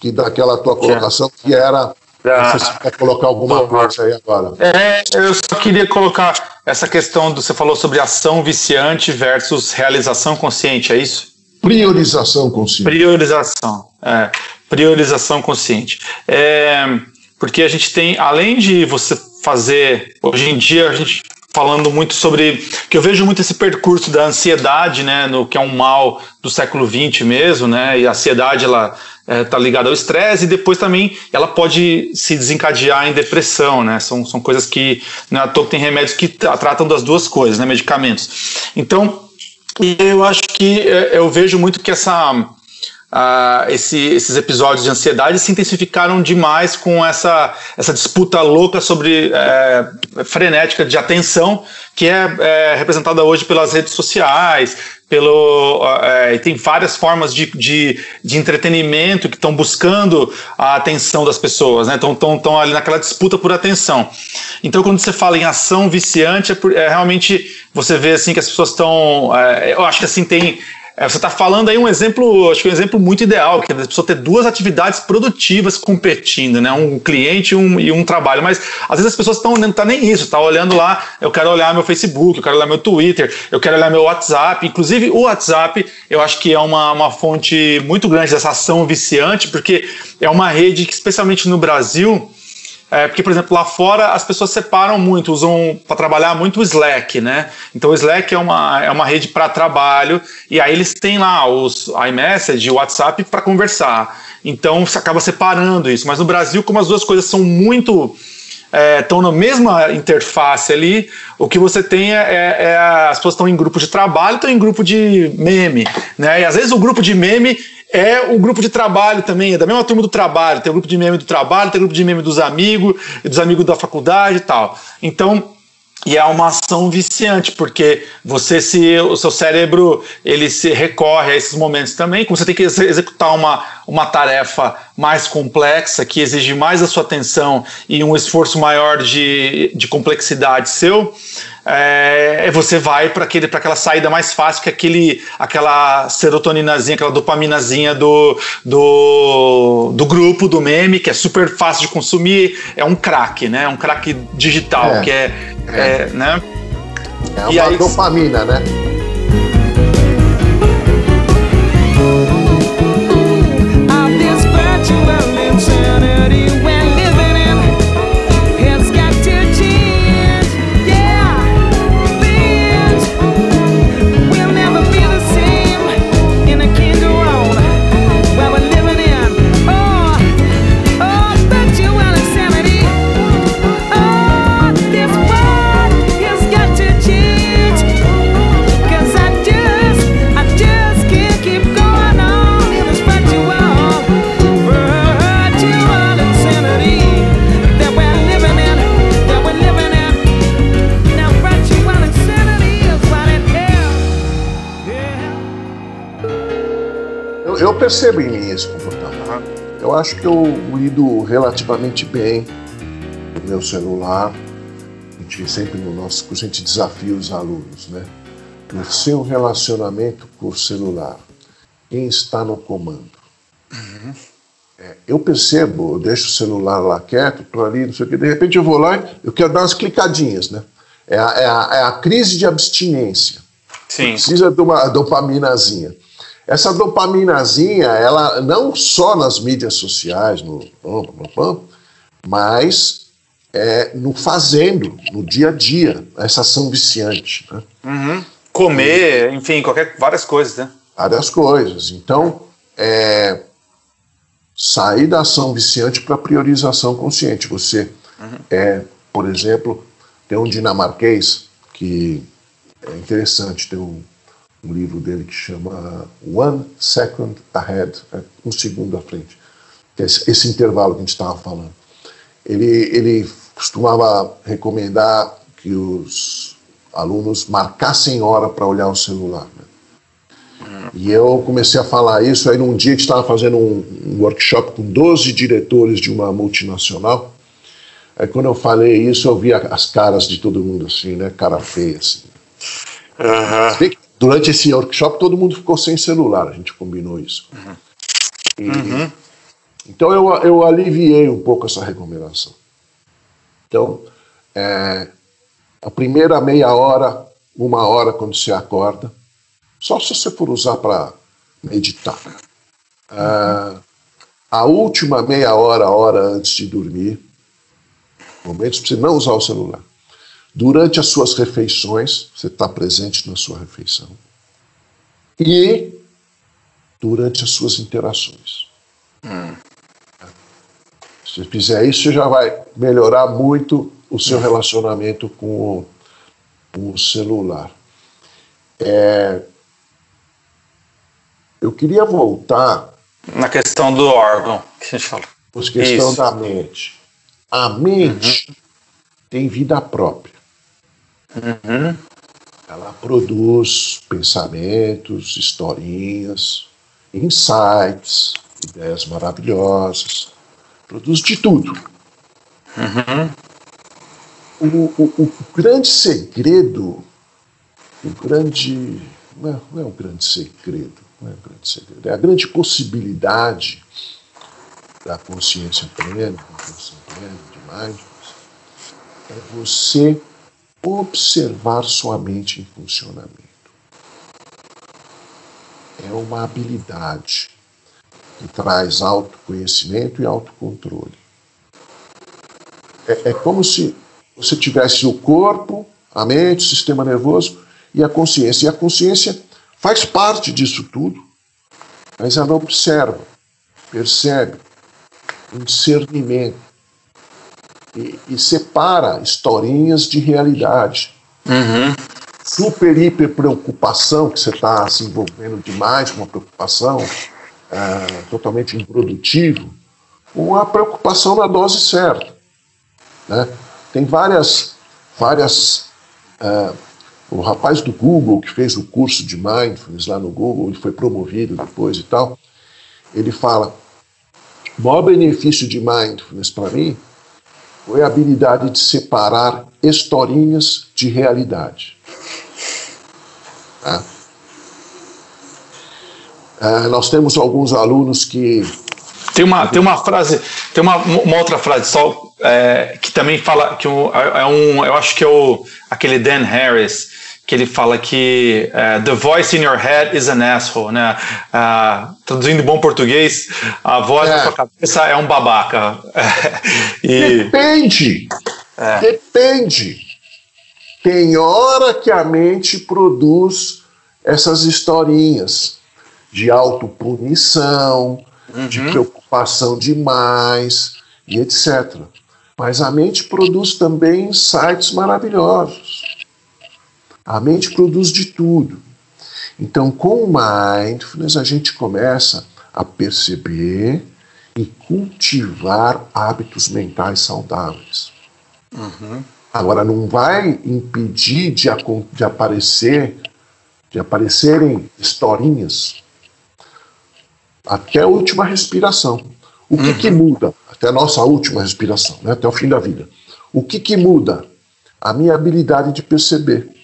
que daquela tua colocação, que era. Ah, se você quer colocar alguma coisa aí agora. É, eu só queria colocar essa questão do. Você falou sobre ação viciante versus realização consciente, é isso? Priorização consciente. Priorização, é. Priorização consciente. É, porque a gente tem, além de você fazer. Hoje em dia a gente falando muito sobre que eu vejo muito esse percurso da ansiedade, né, no que é um mal do século XX mesmo, né, e a ansiedade ela é, tá ligada ao estresse e depois também ela pode se desencadear em depressão, né, são, são coisas que não é tem remédios que tratam das duas coisas, né, medicamentos. Então, eu acho que é, eu vejo muito que essa Uh, esse, esses episódios de ansiedade se intensificaram demais com essa, essa disputa louca sobre é, frenética de atenção que é, é, representada hoje pelas redes sociais, pelo é, tem várias formas de, de, de entretenimento que estão buscando a atenção das pessoas, né? Estão ali naquela disputa por atenção. Então, quando você fala em ação viciante, é, por, é realmente você vê assim que as pessoas estão. É, eu acho que assim tem é, você está falando aí um exemplo, acho que um exemplo muito ideal, que é a pessoa ter duas atividades produtivas competindo, né? Um cliente e um, e um trabalho. Mas às vezes as pessoas estão não tá nem isso, tá olhando lá, eu quero olhar meu Facebook, eu quero olhar meu Twitter, eu quero olhar meu WhatsApp. Inclusive, o WhatsApp eu acho que é uma, uma fonte muito grande dessa ação viciante, porque é uma rede que, especialmente no Brasil, é, porque, por exemplo, lá fora as pessoas separam muito, usam para trabalhar muito o Slack, né? Então o Slack é uma, é uma rede para trabalho e aí eles têm lá os iMessage e o WhatsApp para conversar. Então você acaba separando isso. Mas no Brasil, como as duas coisas são muito estão é, na mesma interface ali, o que você tem é, é, é as pessoas estão em grupo de trabalho, estão em grupo de meme, né? E às vezes o grupo de meme é o grupo de trabalho também, é da mesma turma do trabalho. Tem o grupo de meme do trabalho, tem o grupo de meme dos amigos, dos amigos da faculdade e tal. Então, e é uma ação viciante, porque você se o seu cérebro ele se recorre a esses momentos também, como você tem que executar uma, uma tarefa mais complexa, que exige mais a sua atenção e um esforço maior de, de complexidade seu, é, você vai para aquela saída mais fácil, que é aquele, aquela serotoninazinha, aquela dopaminazinha do, do, do grupo, do meme, que é super fácil de consumir, é um crack, né? É um crack digital, é. que é é, né? É uma aí, dopamina, né? Percebo em mim esse comportamento. Eu acho que eu lido relativamente bem o meu celular. A gente sempre no nosso curso a gente desafia os alunos, né? No seu relacionamento com o celular, quem está no comando? Uhum. É, eu percebo, eu deixo o celular lá quieto, estou ali, não sei o que, de repente eu vou lá e eu quero dar umas clicadinhas, né? É a, é a, é a crise de abstinência. Sim. Precisa de uma dopaminazinha. Essa dopaminazinha, ela não só nas mídias sociais, no mas é, no fazendo, no dia a dia, essa ação viciante. Né? Uhum. Comer, enfim, qualquer, várias coisas, né? Várias coisas. Então, é, sair da ação viciante para priorização consciente. Você, uhum. é, por exemplo, tem um dinamarquês que é interessante, tem um um livro dele que chama One Second Ahead, é, um segundo à frente, que é esse intervalo que a gente estava falando. Ele, ele costumava recomendar que os alunos marcassem hora para olhar o celular. Né? E eu comecei a falar isso, aí num dia a gente estava fazendo um, um workshop com 12 diretores de uma multinacional, Aí quando eu falei isso, eu vi as caras de todo mundo assim, né? Cara feia, assim. Uhum. Durante esse workshop, todo mundo ficou sem celular, a gente combinou isso. Uhum. E, uhum. Então, eu, eu aliviei um pouco essa recomendação. Então, é, a primeira meia hora, uma hora quando você acorda, só se você for usar para meditar. É, a última meia hora, hora antes de dormir, momentos para você não usar o celular. Durante as suas refeições, você está presente na sua refeição. E durante as suas interações. Hum. Se você fizer isso, você já vai melhorar muito o seu hum. relacionamento com o, com o celular. É, eu queria voltar. Na questão do órgão que a gente falou. A questão Isso. da mente. A mente uhum. tem vida própria. Uhum. Ela produz pensamentos, historinhas, insights, ideias maravilhosas, produz de tudo. Uhum. O, o, o, grande segredo, o grande. Não é, não é um grande segredo, não é um grande segredo, é a grande possibilidade da consciência plena, da consciência plena, de mindfulness, é você observar sua mente em funcionamento. É uma habilidade que traz autoconhecimento e autocontrole. É, é como se você tivesse o corpo, a mente, o sistema nervoso e a consciência. E a consciência faz parte disso tudo, mas ela observa, percebe, um discernimento e, e separa historinhas de realidade. Uhum. Super, hiper preocupação, que você está se envolvendo demais com uma preocupação é, totalmente improdutivo, com a preocupação na dose certa. Né? Tem várias, várias é, o rapaz do Google que fez o curso de mindfulness lá no Google, ele foi promovido depois e tal, ele fala: o maior benefício de mindfulness para mim foi a habilidade de separar historinhas de realidade. Tá? É, nós temos alguns alunos que. Tem uma, tem uma frase, tem uma, uma outra frase só é, que também fala que um, é um, eu acho que é o, aquele Dan Harris que ele fala que uh, the voice in your head is an asshole, né? Uh, traduzindo em bom português, a voz é. da sua cabeça é um babaca. e... Depende. É. Depende. Tem hora que a mente produz essas historinhas de autopunição, uhum. de preocupação demais e etc. Mas a mente produz também insights maravilhosos. A mente produz de tudo. Então, com o mindfulness, a gente começa a perceber e cultivar hábitos mentais saudáveis. Uhum. Agora, não vai impedir de, de aparecer, de aparecerem historinhas até a última respiração. O que, uhum. que muda? Até a nossa última respiração, né? até o fim da vida. O que, que muda? A minha habilidade de perceber.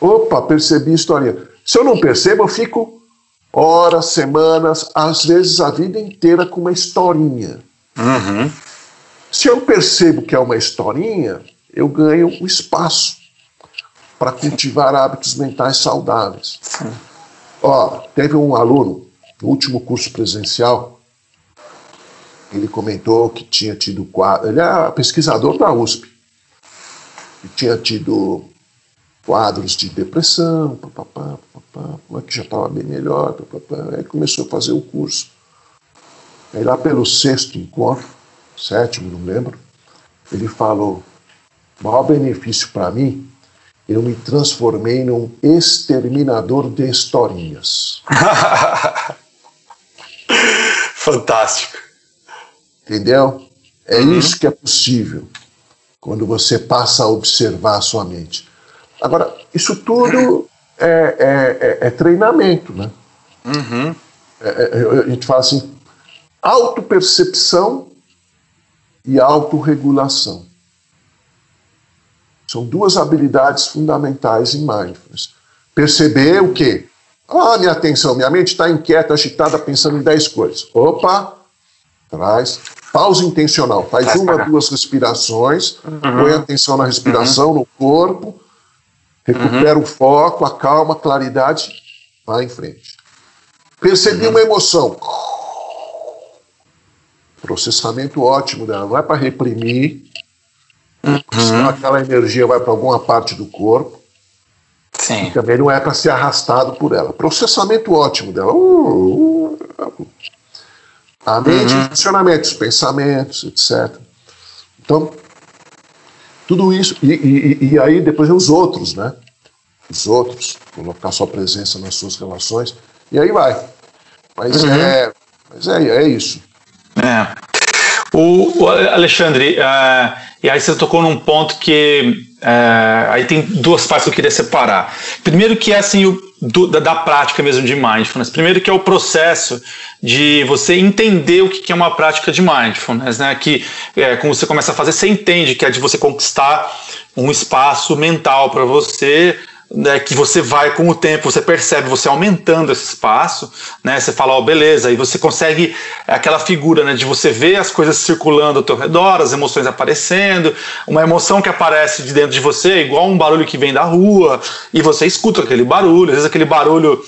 Opa, percebi a historinha. Se eu não percebo, eu fico horas, semanas, às vezes a vida inteira com uma historinha. Uhum. Se eu percebo que é uma historinha, eu ganho um espaço para cultivar hábitos mentais saudáveis. Sim. Ó, teve um aluno no último curso presencial, ele comentou que tinha tido quadro, ele é pesquisador da USP, e tinha tido quadros de depressão, papapá, papapá, que já estava bem melhor, papapá, aí começou a fazer o curso. Aí lá pelo sexto encontro, sétimo, não lembro, ele falou: o maior benefício para mim, eu me transformei num exterminador de historinhas. Fantástico. Entendeu? É uhum. isso que é possível quando você passa a observar a sua mente. Agora, isso tudo é, é, é, é treinamento, né? Uhum. É, é, a gente fala assim, autopercepção e autorregulação. São duas habilidades fundamentais em mindfulness. Perceber o quê? Ah, minha atenção, minha mente está inquieta, agitada, pensando em 10 coisas. Opa, traz. Pausa intencional. Faz uma, duas respirações, uhum. põe atenção na respiração, uhum. no corpo, recupera uhum. o foco, a calma, a claridade, vai em frente. Percebi uhum. uma emoção. Processamento ótimo dela. Não é para reprimir, uhum. aquela energia vai para alguma parte do corpo. Sim. E também não é para ser arrastado por ela. Processamento ótimo dela. Uh, uh, uh. A mente uhum. funcionamento, os pensamentos, etc. Então, tudo isso. E, e, e aí depois vem os outros, né? Os outros. Colocar sua presença nas suas relações. E aí vai. Mas, uhum. é, mas é, é isso. É. O, o Alexandre, uh, e aí você tocou num ponto que uh, aí tem duas partes que eu queria separar. Primeiro que é assim o, do, da, da, prática mesmo de mindfulness. Primeiro que é o processo de você entender o que é uma prática de mindfulness, né? Que é, como você começa a fazer, você entende que é de você conquistar um espaço mental para você né, que você vai com o tempo, você percebe você aumentando esse espaço, né, você fala, ó, oh, beleza, aí você consegue aquela figura né, de você ver as coisas circulando ao teu redor, as emoções aparecendo, uma emoção que aparece de dentro de você, igual um barulho que vem da rua, e você escuta aquele barulho, às vezes aquele barulho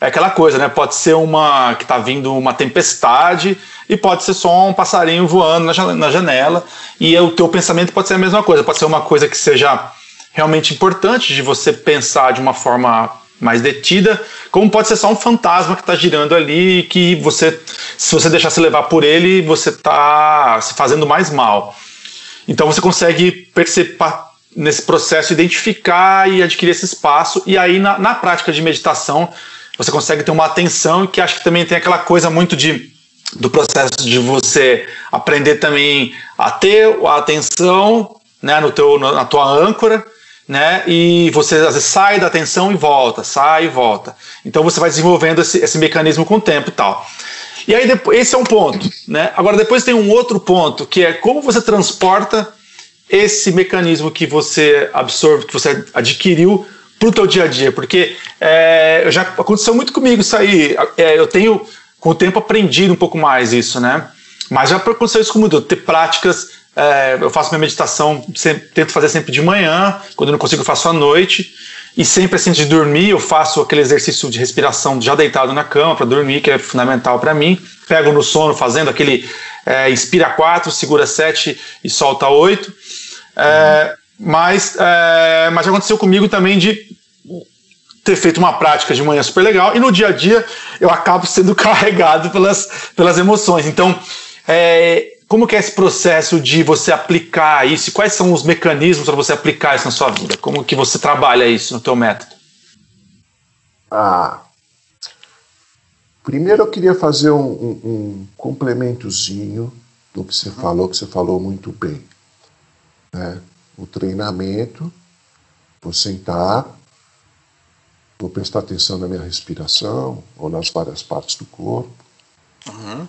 é aquela coisa, né? Pode ser uma que está vindo uma tempestade e pode ser só um passarinho voando na janela, e o teu pensamento pode ser a mesma coisa, pode ser uma coisa que seja realmente importante de você pensar de uma forma mais detida, como pode ser só um fantasma que está girando ali que você, se você deixar se levar por ele, você está se fazendo mais mal. Então você consegue perceber nesse processo identificar e adquirir esse espaço e aí na, na prática de meditação você consegue ter uma atenção que acho que também tem aquela coisa muito de do processo de você aprender também a ter a atenção né, no teu, na tua âncora né? E você às vezes sai da atenção e volta, sai e volta. Então você vai desenvolvendo esse, esse mecanismo com o tempo e tal. E aí esse é um ponto, né? Agora depois tem um outro ponto que é como você transporta esse mecanismo que você absorve, que você adquiriu para o teu dia a dia, porque é, já aconteceu muito comigo isso aí. É, eu tenho com o tempo aprendido um pouco mais isso, né? Mas já aconteceu isso comigo, ter práticas é, eu faço minha meditação, sempre, tento fazer sempre de manhã, quando não consigo, eu faço à noite. E sempre assim, de dormir, eu faço aquele exercício de respiração já deitado na cama para dormir, que é fundamental para mim. Pego no sono fazendo aquele é, inspira 4, segura 7 e solta 8. É, mas, é, mas aconteceu comigo também de ter feito uma prática de manhã super legal e no dia a dia eu acabo sendo carregado pelas, pelas emoções. Então, é, como que é esse processo de você aplicar isso? Quais são os mecanismos para você aplicar isso na sua vida? Como que você trabalha isso no teu método? Ah, primeiro eu queria fazer um, um, um complementozinho do que você falou, que você falou muito bem. Né? O treinamento, vou sentar, vou prestar atenção na minha respiração ou nas várias partes do corpo. Uhum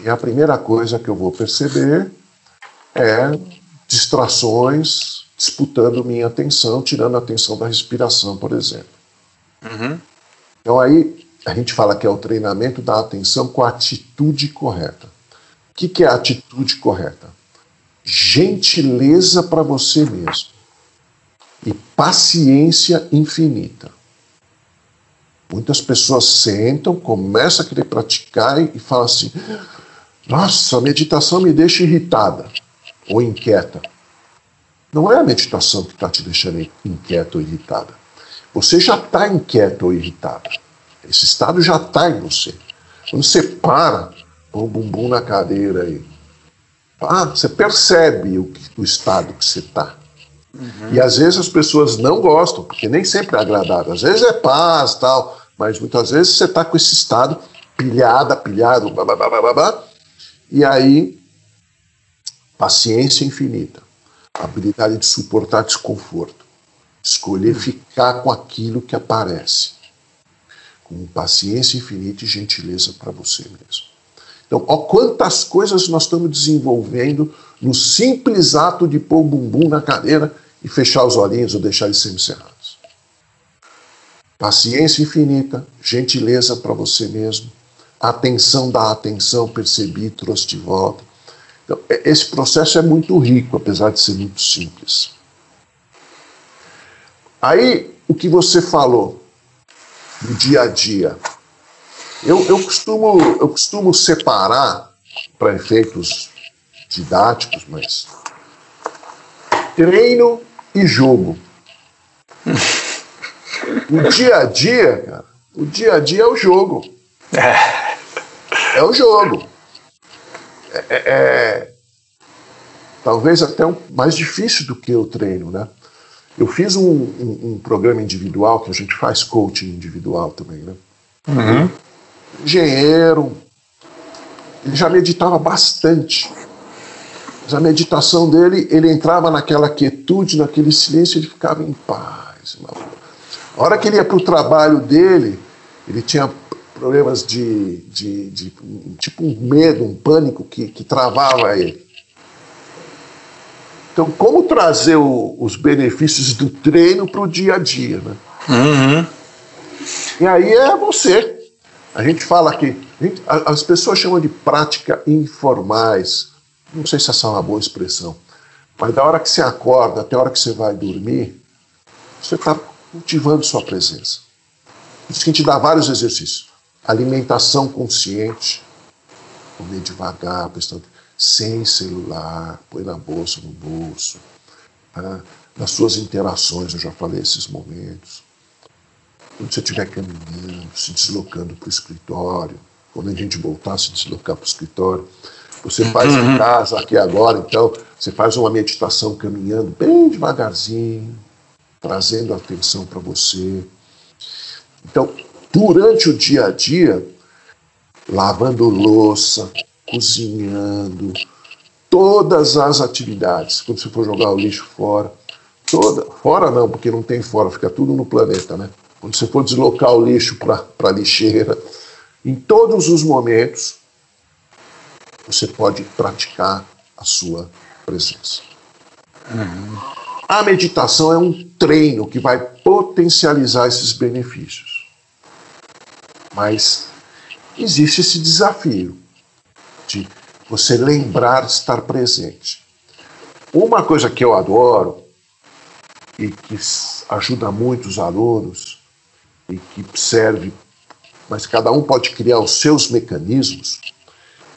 E a primeira coisa que eu vou perceber é distrações disputando minha atenção, tirando a atenção da respiração, por exemplo. Uhum. Então aí a gente fala que é o treinamento da atenção com a atitude correta. O que, que é a atitude correta? Gentileza para você mesmo e paciência infinita. Muitas pessoas sentam, começam a querer praticar e falam assim: nossa, a meditação me deixa irritada ou inquieta. Não é a meditação que está te deixando inquieta ou irritada. Você já está inquieto ou irritado. Esse estado já está em você. Quando você para, põe o bumbum na cadeira aí, ah, você percebe o, o estado que você está. Uhum. E às vezes as pessoas não gostam, porque nem sempre é agradável. Às vezes é paz tal, mas muitas vezes você está com esse estado pilhada, pilhado, blá, blá, blá, blá, blá, e aí paciência infinita, habilidade de suportar desconforto, escolher ficar com aquilo que aparece, com paciência infinita e gentileza para você mesmo. Então, ó, quantas coisas nós estamos desenvolvendo no simples ato de pôr o bumbum na cadeira e fechar os olhinhos ou deixar eles semicerrados. Paciência infinita, gentileza para você mesmo, atenção da atenção, percebi, trouxe de volta. Então, esse processo é muito rico, apesar de ser muito simples. Aí, o que você falou no dia a dia, eu, eu, costumo, eu costumo separar, para efeitos didáticos, mas treino e jogo. O dia a dia, cara, o dia a dia é o jogo. É, é o jogo. É, é, é, talvez até um, mais difícil do que o treino, né? Eu fiz um, um, um, programa individual, que a gente faz coaching individual também, né? Uhum engenheiro, ele já meditava bastante. Mas a meditação dele, ele entrava naquela quietude, naquele silêncio, ele ficava em paz. A hora que ele ia para o trabalho dele, ele tinha problemas de, de, de, tipo um medo, um pânico que, que travava ele. Então, como trazer o, os benefícios do treino para o dia a dia, né? Uhum. E aí é você a gente fala que gente, as pessoas chamam de prática informais. Não sei se essa é uma boa expressão, mas da hora que você acorda até a hora que você vai dormir, você está cultivando sua presença. Por isso que a gente dá vários exercícios. Alimentação consciente, comer devagar, prestando, sem celular, põe na bolsa, no bolso. Tá? Nas suas interações, eu já falei esses momentos quando você estiver caminhando, se deslocando para o escritório, quando a gente voltar a se deslocar para o escritório, você faz em uhum. casa, aqui agora, então, você faz uma meditação caminhando bem devagarzinho, trazendo atenção para você. Então, durante o dia a dia, lavando louça, cozinhando, todas as atividades, quando você for jogar o lixo fora, toda, fora não, porque não tem fora, fica tudo no planeta, né? quando você for deslocar o lixo para a lixeira, em todos os momentos, você pode praticar a sua presença. Uhum. A meditação é um treino que vai potencializar esses benefícios. Mas existe esse desafio de você lembrar de estar presente. Uma coisa que eu adoro e que ajuda muito os alunos e que serve, mas cada um pode criar os seus mecanismos,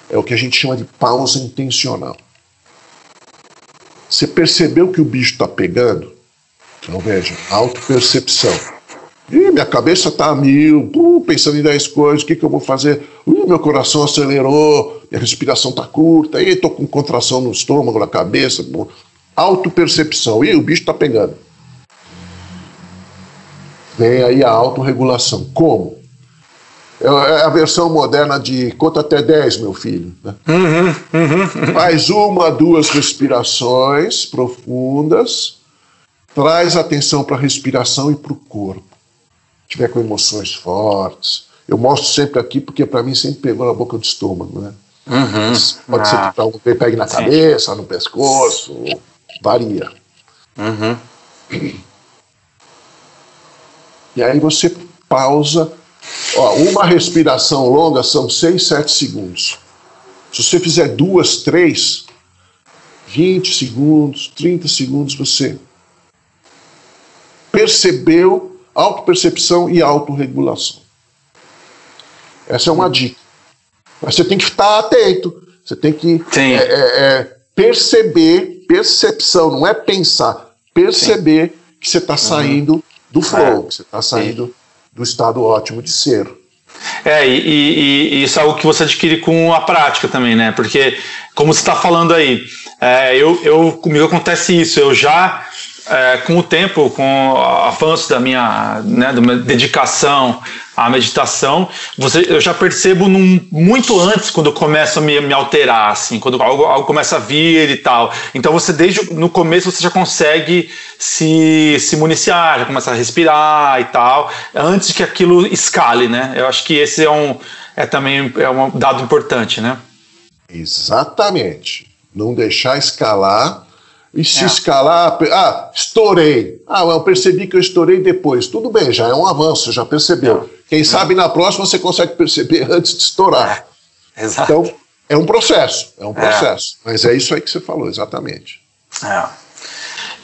é o que a gente chama de pausa intencional. Você percebeu que o bicho está pegando? Então veja, autopercepção. Ih, minha cabeça está a mil, uh, pensando em dez coisas, o que, que eu vou fazer? Uh, meu coração acelerou, minha respiração está curta, estou com contração no estômago, na cabeça. Autopercepção. Ih, o bicho está pegando vem aí a autorregulação. Como? É, é a versão moderna de conta até 10, meu filho. Né? Uhum, uhum. Faz uma, duas respirações profundas, traz atenção para a respiração e para o corpo. Se tiver com emoções fortes. Eu mostro sempre aqui porque para mim sempre pegou na boca do estômago, né? Uhum. Pode ah. ser que para um pegue na Sim. cabeça, no pescoço, varia. Uhum. E aí você pausa. Ó, uma respiração longa são 6, 7 segundos. Se você fizer duas, três, 20 segundos, 30 segundos, você percebeu autopercepção e autorregulação. Essa é uma dica. Mas você tem que estar atento. Você tem que é, é, é, perceber, percepção, não é pensar, perceber Sim. que você está saindo uhum. do flow, é. que você está saindo Sim. do estado ótimo de ser. É, e, e, e, isso é algo que você adquire com a prática também, né? Porque, como você está falando aí, é, eu, eu, comigo acontece isso, eu já é, com o tempo, com o avanço da minha, né, da minha dedicação à meditação, você, eu já percebo num, muito antes quando eu começo a me, me alterar, assim, quando algo, algo, começa a vir e tal. Então você desde no começo você já consegue se, se municiar, já começa a respirar e tal, antes que aquilo escale, né? Eu acho que esse é um é também é um dado importante, né? Exatamente. Não deixar escalar e se é. escalar, ah, estourei. Ah, eu percebi que eu estourei depois. Tudo bem, já é um avanço, já percebeu. Quem é. sabe na próxima você consegue perceber antes de estourar. É. Exato. Então, é um processo, é um é. processo. Mas é isso aí que você falou, exatamente. É.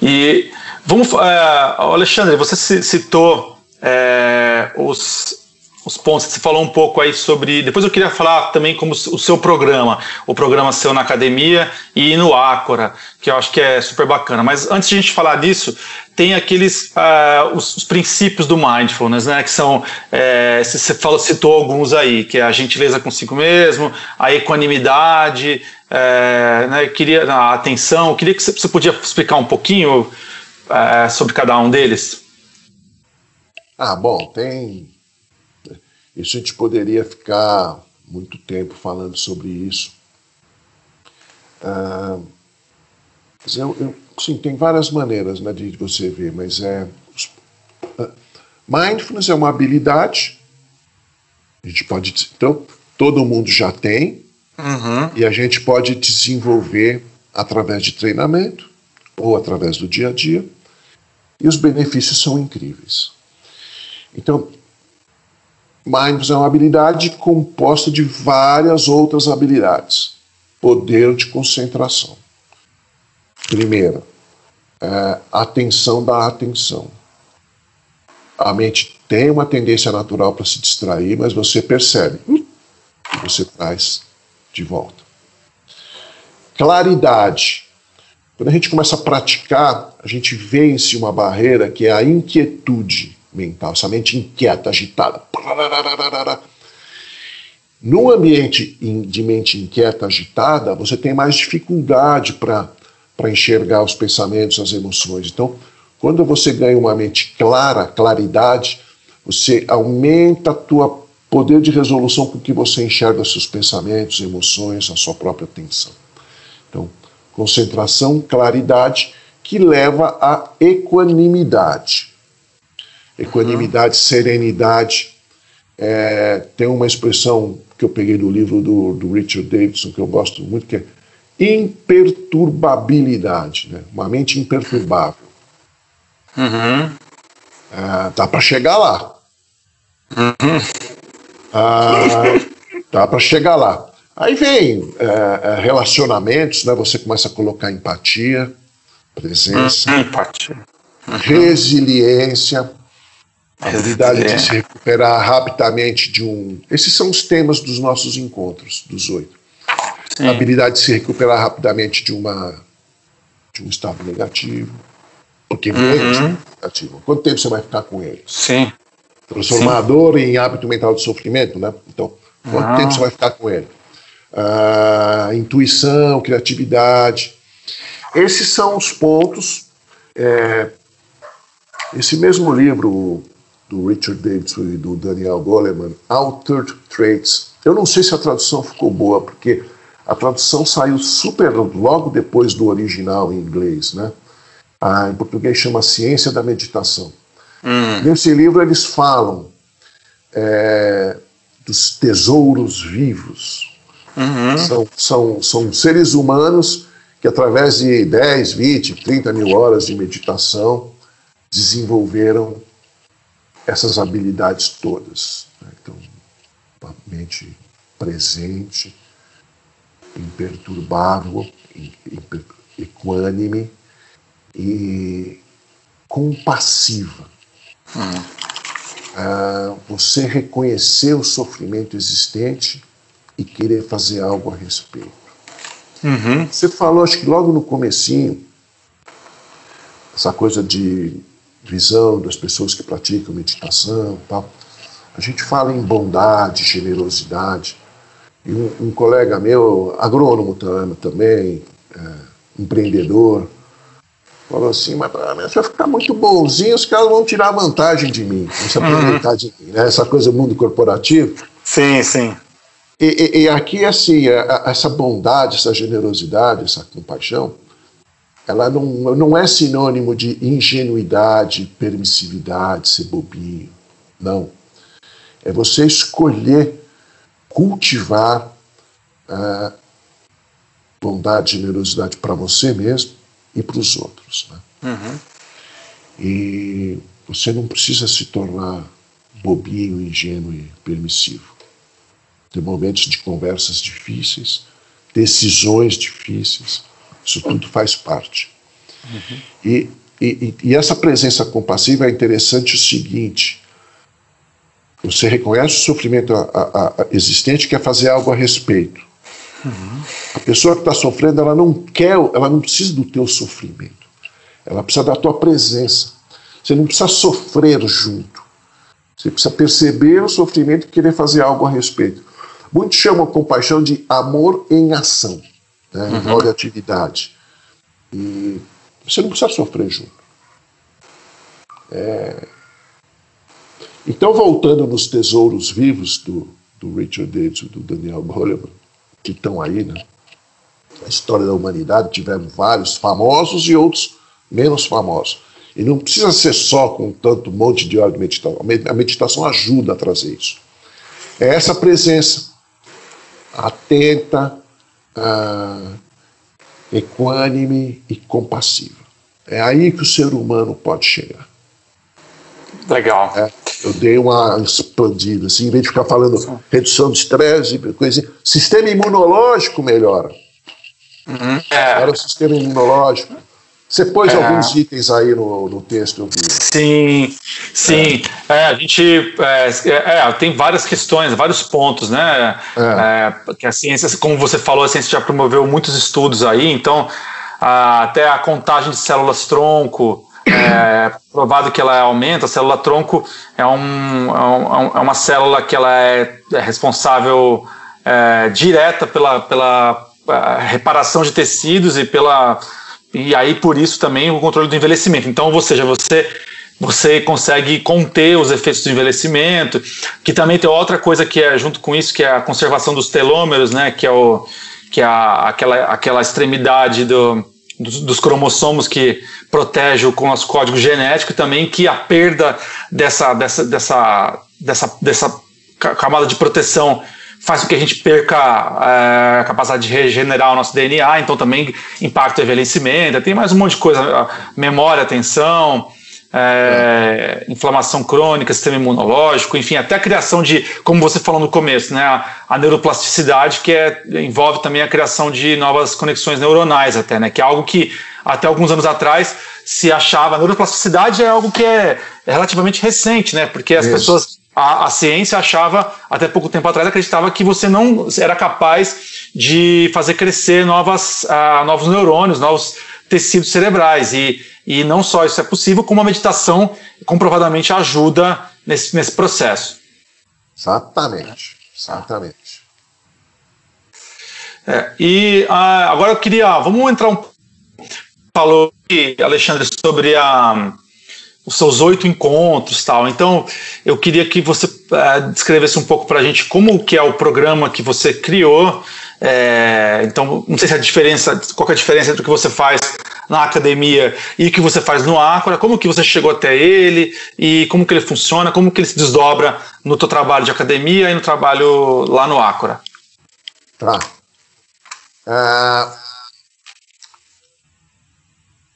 E vamos, é, Alexandre, você citou é, os os pontos que você falou um pouco aí sobre. Depois eu queria falar também como o seu programa, o programa seu na academia e no Ácora, que eu acho que é super bacana. Mas antes de a gente falar disso, tem aqueles uh, os, os, princípios do mindfulness, né? Que são é, você falou, citou alguns aí, que é a gentileza consigo mesmo, a equanimidade, é, né, queria a atenção. Queria que você, podia explicar um pouquinho é, sobre cada um deles. Ah, bom, tem isso a gente poderia ficar muito tempo falando sobre isso. Ah, eu, eu, sim, tem várias maneiras né, de você ver, mas é. Uh, mindfulness é uma habilidade. A gente pode. Então, todo mundo já tem. Uhum. E a gente pode desenvolver através de treinamento ou através do dia a dia. E os benefícios são incríveis. Então, Mindfulness é uma habilidade composta de várias outras habilidades. Poder de concentração. Primeiro, é, atenção da atenção. A mente tem uma tendência natural para se distrair, mas você percebe e você traz de volta. Claridade. Quando a gente começa a praticar, a gente vence uma barreira que é a inquietude mental, essa mente inquieta, agitada. No ambiente de mente inquieta, agitada, você tem mais dificuldade para enxergar os pensamentos, as emoções. Então, quando você ganha uma mente clara, claridade, você aumenta a tua poder de resolução com que você enxerga seus pensamentos, emoções, a sua própria atenção. Então, concentração, claridade, que leva à equanimidade equanimidade, uhum. serenidade. É, tem uma expressão que eu peguei do livro do, do, Richard Davidson, que eu gosto muito, que é imperturbabilidade, né? uma mente imperturbável. Uhum. É, dá para chegar lá. Uhum. Ah, dá para chegar lá. Aí vem é, é, relacionamentos, né? você começa a colocar empatia, presença, uhum, empatia. Uhum. resiliência, a habilidade de se recuperar rapidamente de um. Esses são os temas dos nossos encontros, dos oito. A habilidade de se recuperar rapidamente de uma de um estado negativo. Porque uhum. é negativo. Quanto tempo você vai ficar com ele? Sim. Transformador Sim. em hábito mental de sofrimento, né? Então, quanto uhum. tempo você vai ficar com ele? Uh, intuição, criatividade. Esses são os pontos. É, esse mesmo livro, do Richard Davidson e do Daniel Goleman, Altered Traits. Eu não sei se a tradução ficou boa, porque a tradução saiu super logo depois do original em inglês, né? Ah, em português chama Ciência da Meditação. Hum. Nesse livro eles falam é, dos tesouros vivos Uhum. São, são, são seres humanos que, através de 10, 20, 30 mil horas de meditação, desenvolveram essas habilidades todas. Né? Então, uma mente presente, imperturbável, equânime e compassiva. Uhum. Uh, você reconhecer o sofrimento existente e querer fazer algo a respeito. Uhum. Você falou, acho que logo no comecinho, essa coisa de visão das pessoas que praticam meditação tal. A gente fala em bondade, generosidade. E um, um colega meu, agrônomo também, é, empreendedor, falou assim, mas se eu ficar muito bonzinho, os caras vão tirar vantagem de mim, vão se aproveitar uhum. de mim, né? Essa coisa do mundo corporativo. Sim, sim. E, e, e aqui, assim, a, a, essa bondade, essa generosidade, essa compaixão, ela não, não é sinônimo de ingenuidade, permissividade, ser bobinho. Não. É você escolher cultivar a bondade e generosidade para você mesmo e para os outros. Né? Uhum. E você não precisa se tornar bobinho, ingênuo e permissivo. Tem momentos de conversas difíceis, decisões difíceis, isso tudo faz parte. Uhum. E, e, e, essa presença compassiva é interessante o seguinte: você reconhece o sofrimento a, a, a existente quer fazer algo a respeito. Uhum. A pessoa que está sofrendo, ela não quer, ela não precisa do teu sofrimento. Ela precisa da tua presença. Você não precisa sofrer junto. Você precisa perceber o sofrimento e querer fazer algo a respeito. Muitos chamam a compaixão de amor em ação né, uhum. envolve atividade. E você não precisa sofrer junto. É... Então, voltando nos tesouros vivos do, do Richard Davis e do Daniel Goleman, que estão aí, né? Na história da humanidade tivemos vários famosos e outros menos famosos. E não precisa ser só com tanto monte de hora de meditação. A meditação ajuda a trazer isso. É essa presença atenta, ah, equânime e compassiva. É aí que o ser humano pode chegar. Legal. É, eu dei uma expandida, assim, em vez de ficar falando Sim. redução de estresse coisa assim, sistema imunológico melhora. Uhum. É. Melhora o sistema imunológico. Você pôs é. alguns itens aí no, no texto, vi. Sim, sim. É. é a gente é, é, é, tem várias questões, vários pontos, né? Que a ciência, como você falou, a ciência já promoveu muitos estudos aí, então a, até a contagem de células tronco. É provado que ela aumenta, a célula tronco é, um, é, uma célula que ela é, responsável direta pela, pela reparação de tecidos e pela e aí por isso também o controle do envelhecimento. Então, ou seja, você você consegue conter os efeitos do envelhecimento, que também tem outra coisa que é junto com isso, que é a conservação dos telômeros, né, que é, o, que é a, aquela, aquela extremidade do, dos, dos, cromossomos que protege o nosso código genético também que a perda dessa, dessa, dessa, dessa, dessa camada de proteção faz com que a gente perca é, a capacidade de regenerar o nosso DNA, então também impacta o envelhecimento, tem mais um monte de coisa, memória, atenção, é, inflamação crônica, sistema imunológico, enfim, até a criação de, como você falou no começo, né, a, a neuroplasticidade, que é, envolve também a criação de novas conexões neuronais até, né, que é algo que até alguns anos atrás se achava, a neuroplasticidade é algo que é relativamente recente, né, porque as Isso. pessoas a, a, ciência achava, até pouco tempo atrás, acreditava que você não era capaz de fazer crescer novas, uh, novos neurônios, novos tecidos cerebrais. E, e não só isso é possível, como a meditação comprovadamente ajuda nesse, nesse processo. Exatamente, exatamente. É, e uh, agora eu queria, vamos entrar um falou Alexandre sobre a os seus oito encontros tal. Então, eu queria que você uh, descrevesse um pouco para a gente como que é o programa que você criou. É, então, não sei se a diferença, qual é a diferença entre o que você faz na academia e o que você faz no Acora, como que você chegou até ele e como que ele funciona, como que ele se desdobra no teu trabalho de academia e no trabalho lá no Acora. Tá. Ah,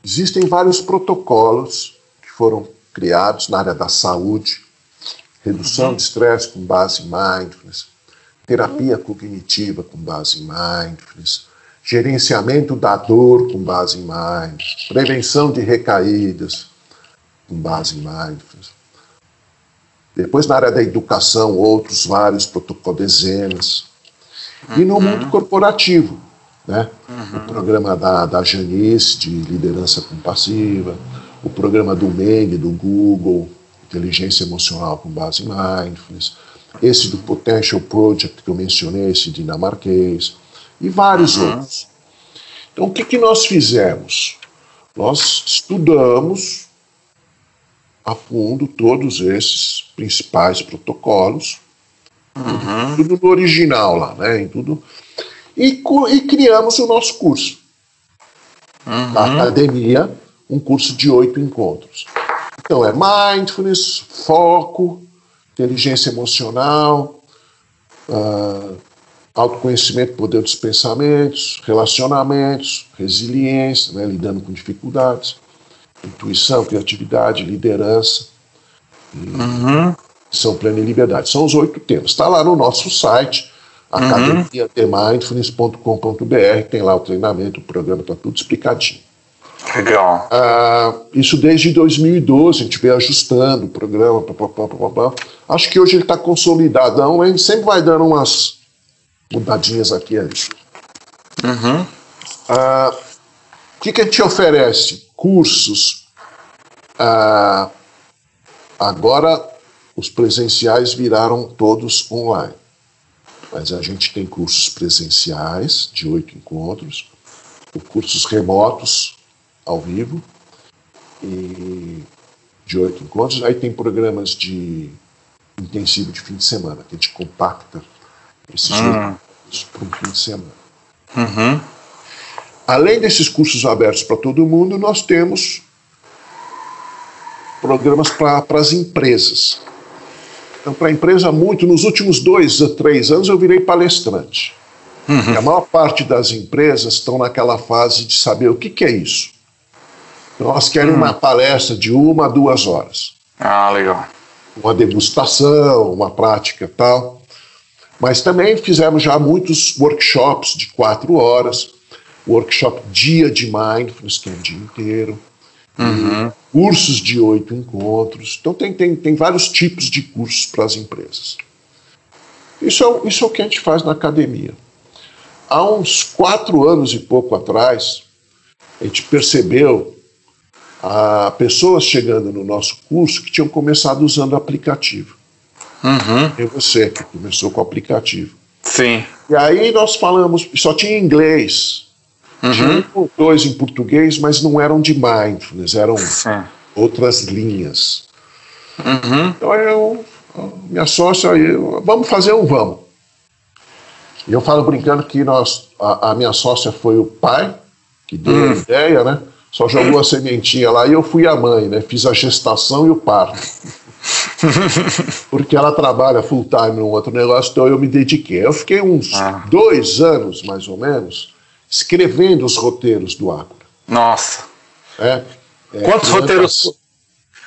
existem vários protocolos foram criados na área da saúde, redução uhum. de estresse com base em mindfulness, terapia cognitiva com base em mindfulness, gerenciamento da dor com base em mindfulness, prevenção de recaídas com base em mindfulness. Depois, na área da educação, outros vários protocolos, dezenas. E no uhum. mundo corporativo, né? Uhum. O programa da, da Janice, de liderança compassiva, o programa do Meng, do Google, inteligência emocional com base em mindfulness, esse do Potential Project que eu mencionei, esse dinamarquês, e vários uhum. outros. Então, o que, que nós fizemos? Nós estudamos a fundo todos esses principais protocolos, uhum. tudo no original lá, né? Em tudo, e, e criamos o nosso curso. Uhum. Da academia, um curso de oito encontros. Então é mindfulness, foco, inteligência emocional, uh, autoconhecimento, poder dos pensamentos, relacionamentos, resiliência, né, lidando com dificuldades, intuição, criatividade, liderança, uhum. são plena e liberdade. São os oito temas. Está lá no nosso site, uhum. academiatmindfulness.com.br, tem lá o treinamento, o programa, está tudo explicadinho. Legal. Ah, isso desde 2012, a gente veio ajustando o programa, pá, pá, pá, acho que hoje ele está consolidadão, gente sempre vai dando umas mudadinhas aqui e ali. Uhum. Ah, o que, que a gente oferece? Cursos. Ah, agora os presenciais viraram todos online. Mas a gente tem cursos presenciais de oito encontros, cursos remotos ao vivo e de oito encontros. Aí tem programas de intensivo de fim de semana, que a gente compacta esses hum. para um fim de semana. Uhum. Além desses cursos abertos para todo mundo, nós temos programas para as empresas. Então, para a empresa, muito, nos últimos dois a três anos, eu virei palestrante. Uhum. A maior parte das empresas estão naquela fase de saber o que, que é isso. Nós queremos uma palestra de uma a duas horas. Ah, legal. Uma degustação, uma prática tal. Mas também fizemos já muitos workshops de quatro horas, workshop dia de mindfulness, que é um dia inteiro, uhum. cursos de oito encontros. Então tem, tem, tem vários tipos de cursos para as empresas. Isso é, isso é o que a gente faz na academia. Há uns quatro anos e pouco atrás, a gente percebeu a pessoas chegando no nosso curso que tinham começado usando o aplicativo. Uhum. E você que começou com o aplicativo. Sim. E aí nós falamos, só tinha inglês. Uhum. Tinha um ou dois em português, mas não eram de mindfulness, eram Sim. outras linhas. Uhum. Então eu, minha sócia, eu, vamos fazer um vamos. E eu falo brincando que nós, a, a minha sócia foi o pai que deu a hum. ideia, né? Só jogou a sementinha lá e eu fui a mãe, né? Fiz a gestação e o parto. Porque ela trabalha full time num outro negócio, então eu me dediquei. Eu fiquei uns ah. dois anos, mais ou menos, escrevendo os roteiros do Acura. Nossa. É, é, quantos roteiros?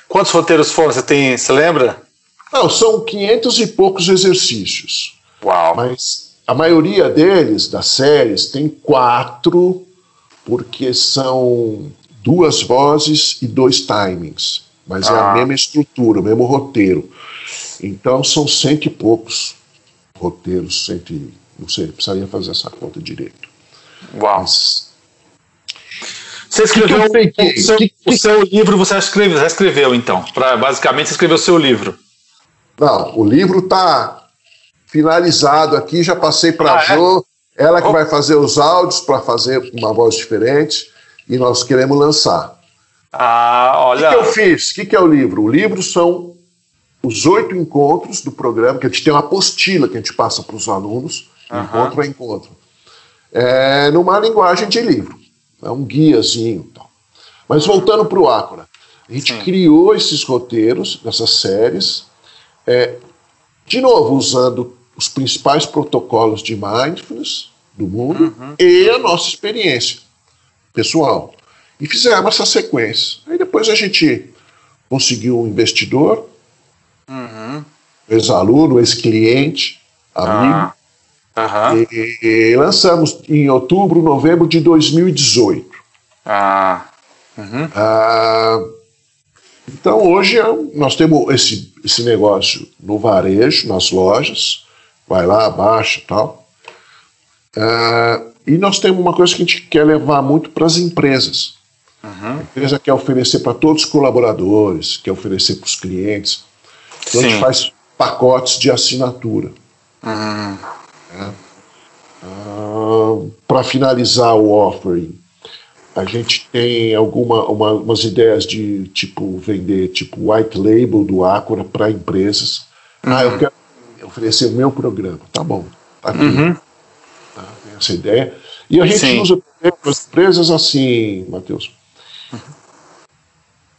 Quantos roteiros foram? Você tem? Você lembra? Não, são 500 e poucos exercícios. Uau. Mas a maioria deles, das séries, tem quatro porque são duas vozes e dois timings, mas ah. é a ah. mesma estrutura, o mesmo roteiro. Então são cento e poucos roteiros, cento e, não sei, precisaria fazer essa conta direito. Uau! Mas, você escreveu que que o, seu, que, o seu livro, você escreveu, já escreveu então? Pra, basicamente, você escreveu o seu livro. Não, o livro está finalizado aqui, já passei para a ah, Jo. Ela que vai fazer os áudios para fazer uma voz diferente e nós queremos lançar. Ah, olha. O que, que eu fiz? O que, que é o livro? O livro são os oito encontros do programa, que a gente tem uma apostila que a gente passa para os alunos, uhum. encontro a encontro, é, numa linguagem de livro. É um guiazinho. Tal. Mas voltando para o Ácora, a gente Sim. criou esses roteiros, essas séries, é, de novo, usando os principais protocolos de mindfulness do mundo uhum. e a nossa experiência pessoal. E fizemos essa sequência. Aí depois a gente conseguiu um investidor, uhum. ex-aluno, ex-cliente, amigo. Uhum. E, e, lançamos em outubro, novembro de 2018. Ah. Uhum. ah então hoje nós temos esse, esse negócio no varejo, nas lojas, vai lá, baixa e tal. Uh, e nós temos uma coisa que a gente quer levar muito para as empresas. Uhum. A empresa quer oferecer para todos os colaboradores, quer oferecer para os clientes. Então Sim. a gente faz pacotes de assinatura. Uhum. É. Uh, para finalizar o offering, a gente tem alguma, uma, ideias de tipo vender tipo white label do Acura para empresas. Uhum. Ah, eu uhum. quero oferecer o meu programa. Tá bom, tá aqui. Uhum. Tá, tem essa ideia. E a gente Sim. usa as empresas assim, Matheus.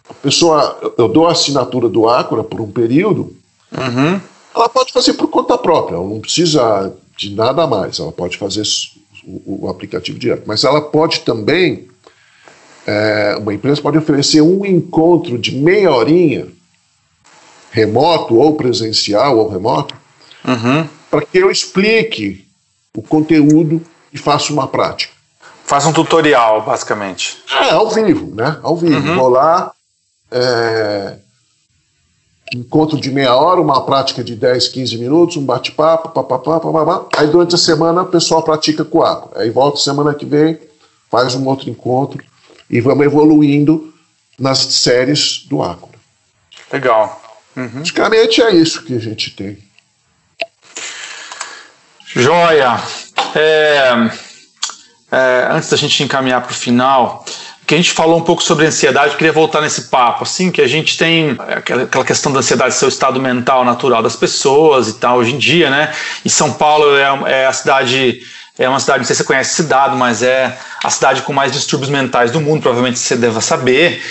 A pessoa, eu dou a assinatura do Acura por um período, uhum. ela pode fazer por conta própria, ela não precisa de nada mais, ela pode fazer o, o aplicativo direto. Mas ela pode também é, uma empresa pode oferecer um encontro de meia horinha, remoto ou presencial ou remoto, uhum. para que eu explique o conteúdo e faça uma prática. Faça um tutorial, basicamente. É, ao vivo, né? Ao vivo. Uhum. Vou lá, é, encontro de meia hora, uma prática de 10, 15 minutos, um bate-papo, papapá, papapá. Aí durante a semana o pessoal pratica com água. Aí volta semana que vem, faz um outro encontro e vamos evoluindo nas séries do Acura. Legal. Uhum. Basicamente é isso que a gente tem. Joia. É, é, antes da gente encaminhar para o final, que a gente falou um pouco sobre ansiedade, queria voltar nesse papo, assim, que a gente tem aquela questão da ansiedade ser o estado mental natural das pessoas e tal, hoje em dia, né? E São Paulo é, é a cidade é uma cidade, não sei se você conhece esse dado, mas é a cidade com mais distúrbios mentais do mundo, provavelmente você deva saber.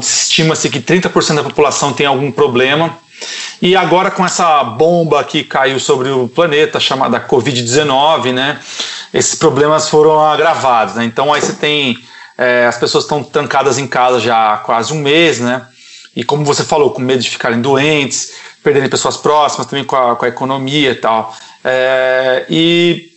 Estima-se que 30% da população tem algum problema. E agora com essa bomba que caiu sobre o planeta, chamada Covid-19, né? Esses problemas foram agravados, né? Então aí você tem é, as pessoas estão trancadas em casa já há quase um mês, né? E como você falou, com medo de ficarem doentes, perderem pessoas próximas, também com a, com a economia e tal. É, e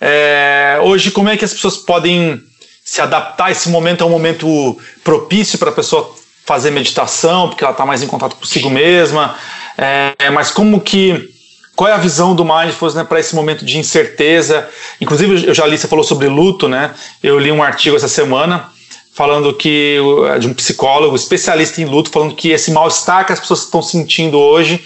é, hoje, como é que as pessoas podem se adaptar? Esse momento é um momento propício para a pessoa fazer meditação, porque ela está mais em contato consigo mesma. É, mas como que qual é a visão do mindfulness né, para esse momento de incerteza? Inclusive, eu já li, você falou sobre luto, né? Eu li um artigo essa semana falando que de um psicólogo especialista em luto falando que esse mal-estar que as pessoas estão sentindo hoje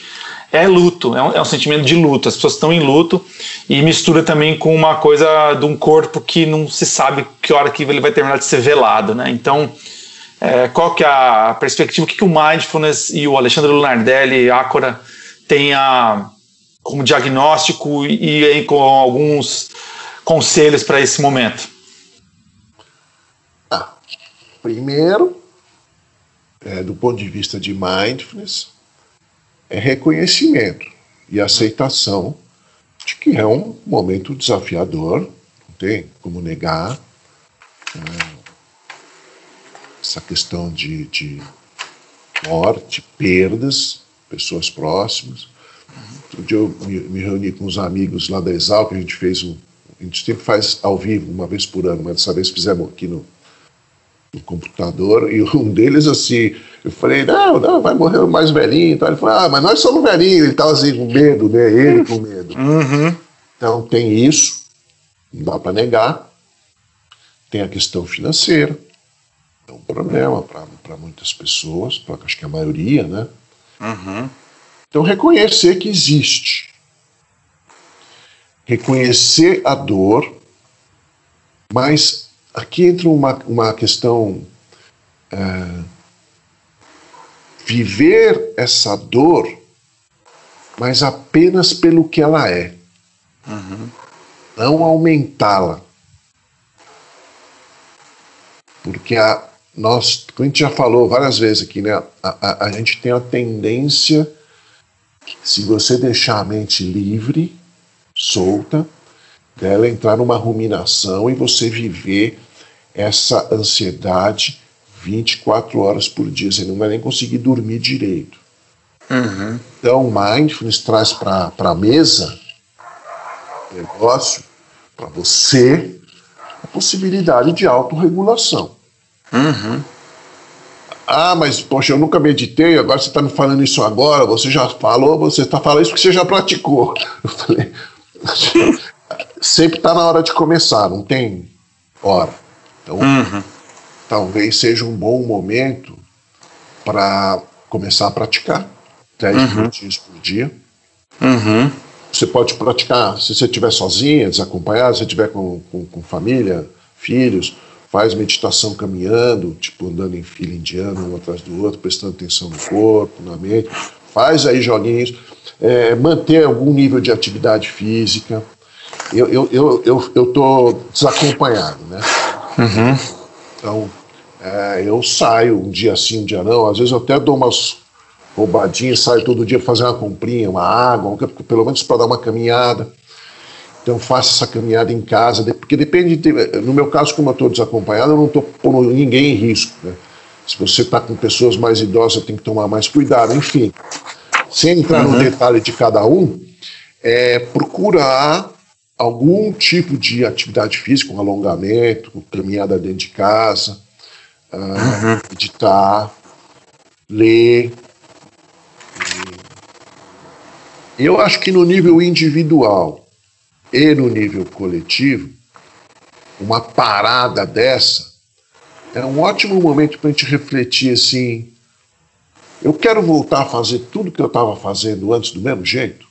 é luto, é um, é um, sentimento de luto. As pessoas estão em luto e mistura também com uma coisa de um corpo que não se sabe que hora que ele vai terminar de ser velado, né? Então, é, qual que é a perspectiva? O que, que o Mindfulness e o Alexandre Lunardelli, Ácora, têm a, como diagnóstico e, e com alguns conselhos para esse momento? Ah, primeiro, é, do ponto de vista de Mindfulness, é reconhecimento e aceitação de que é um momento desafiador, não tem como negar. Né, essa questão de, de morte, perdas, pessoas próximas. Outro dia eu me, me, reuni com uns amigos lá da Exal, que a gente fez um. A gente sempre faz ao vivo, uma vez por ano, mas dessa vez fizemos aqui no, no computador, e um deles, assim, eu falei, não, não, vai morrer o mais velhinho. Então, ele falou, ah, mas nós somos velhinhos. Ele estava assim, com medo, né? Ele com medo. Uhum. Então, tem isso, não dá para negar. Tem a questão financeira, é um problema para muitas pessoas, para acho que a maioria, né? Uhum. Então, reconhecer que existe. Reconhecer a dor, mas aqui entra uma, uma questão. É, viver essa dor, mas apenas pelo que ela é. Uhum. Não aumentá-la. Porque a, nós, como a gente já falou várias vezes aqui, né, a, a, a gente tem a tendência se você deixar a mente livre, solta, dela entrar numa ruminação e você viver essa ansiedade 24 horas por dia. Você não vai nem conseguir dormir direito. Uhum. Então, mindfulness traz para a mesa negócio para você a possibilidade de autorregulação. Uhum. Ah, mas poxa, eu nunca meditei, agora você está me falando isso agora, você já falou, você está falando isso porque você já praticou. Eu falei, sempre está na hora de começar, não tem hora. Então, uhum. talvez seja um bom momento para começar a praticar 10 uhum. minutinhos por dia. Uhum. Você pode praticar, se você estiver sozinha, desacompanhada, se você estiver com, com, com, família, filhos, faz meditação caminhando, tipo andando em fila indiana, um atrás do outro, prestando atenção no corpo, na mente. Faz aí joguinhos. É, manter algum nível de atividade física. Eu estou eu, eu, eu, tô desacompanhado, né? Uhum. Então, é, eu saio um dia sim, um dia não. Às vezes eu até dou umas roubadinhas, saio todo dia fazer uma comprinha, uma água, pelo menos para dar uma caminhada. Então faça essa caminhada em casa, porque depende, de, no meu caso, como eu estou desacompanhado, eu não estou pondo ninguém em risco. Né? Se você está com pessoas mais idosas, tem que tomar mais cuidado, enfim. Sem entrar uhum. no detalhe de cada um, é procurar algum tipo de atividade física, um alongamento, caminhada dentro de casa, uh, uhum. meditar, ler. Eu acho que no nível individual e no nível coletivo, uma parada dessa é um ótimo momento para a gente refletir assim. Eu quero voltar a fazer tudo que eu estava fazendo antes do mesmo jeito.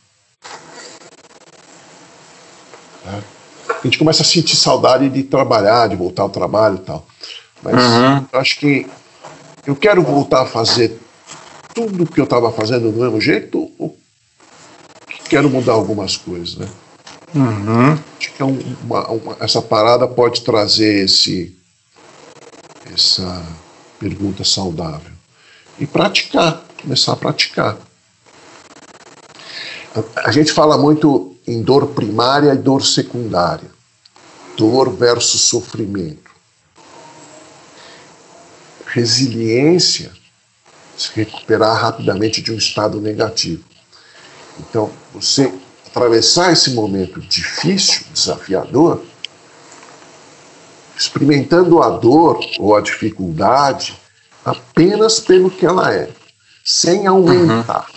a gente começa a sentir saudade de trabalhar, de voltar ao trabalho e tal. Mas uhum. eu acho que eu quero voltar a fazer tudo que eu estava fazendo do mesmo jeito ou quero mudar algumas coisas, né? Uhum. Acho que é uma, uma, essa parada pode trazer esse, essa pergunta saudável. E praticar, começar a praticar. A, a gente fala muito em dor primária e dor secundária. Dor versus sofrimento. Resiliência, se recuperar rapidamente de um estado negativo. Então, você atravessar esse momento difícil, desafiador, experimentando a dor ou a dificuldade apenas pelo que ela é, sem aumentar.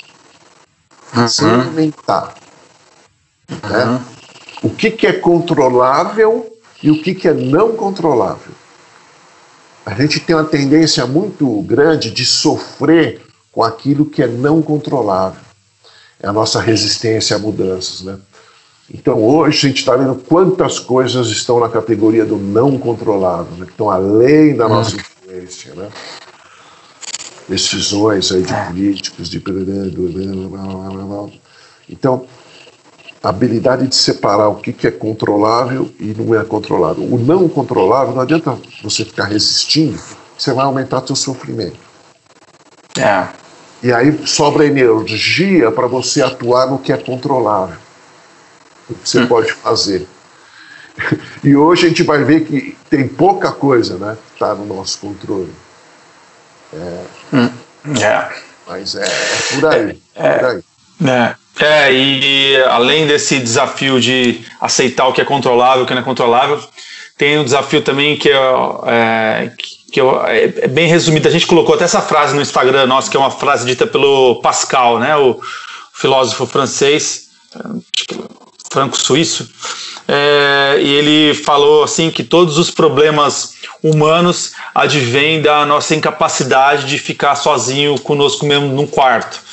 Uhum. Sem aumentar. Né? Uhum. O que, que é controlável e o que, que é não controlável. A gente tem uma tendência muito grande de sofrer com aquilo que é não controlável. É a nossa resistência a mudanças, né? Então hoje a gente está vendo quantas coisas estão na categoria do não controlável, né? que estão além da nossa uhum. influência, né? Decisões aí de é. políticos, de então a habilidade de separar o que, é controlável e não é controlável. O não controlável, não adianta você ficar resistindo, você vai aumentar seu sofrimento. É. E aí sobra energia para você atuar no que é controlável. O que você hum. pode fazer. E hoje a gente vai ver que tem pouca coisa né, que está no nosso controle. É. Hum. é. Mas é, é por aí. É, é por aí. É. É, e além desse desafio de aceitar o que é controlável, o que não é controlável, tem um desafio também que, é, é que é, é bem resumido. A gente colocou até essa frase no Instagram nosso, que é uma frase dita pelo Pascal, né, o filósofo francês, franco-suíço, é, e ele falou assim que todos os problemas humanos advêm da nossa incapacidade de ficar sozinho conosco mesmo num quarto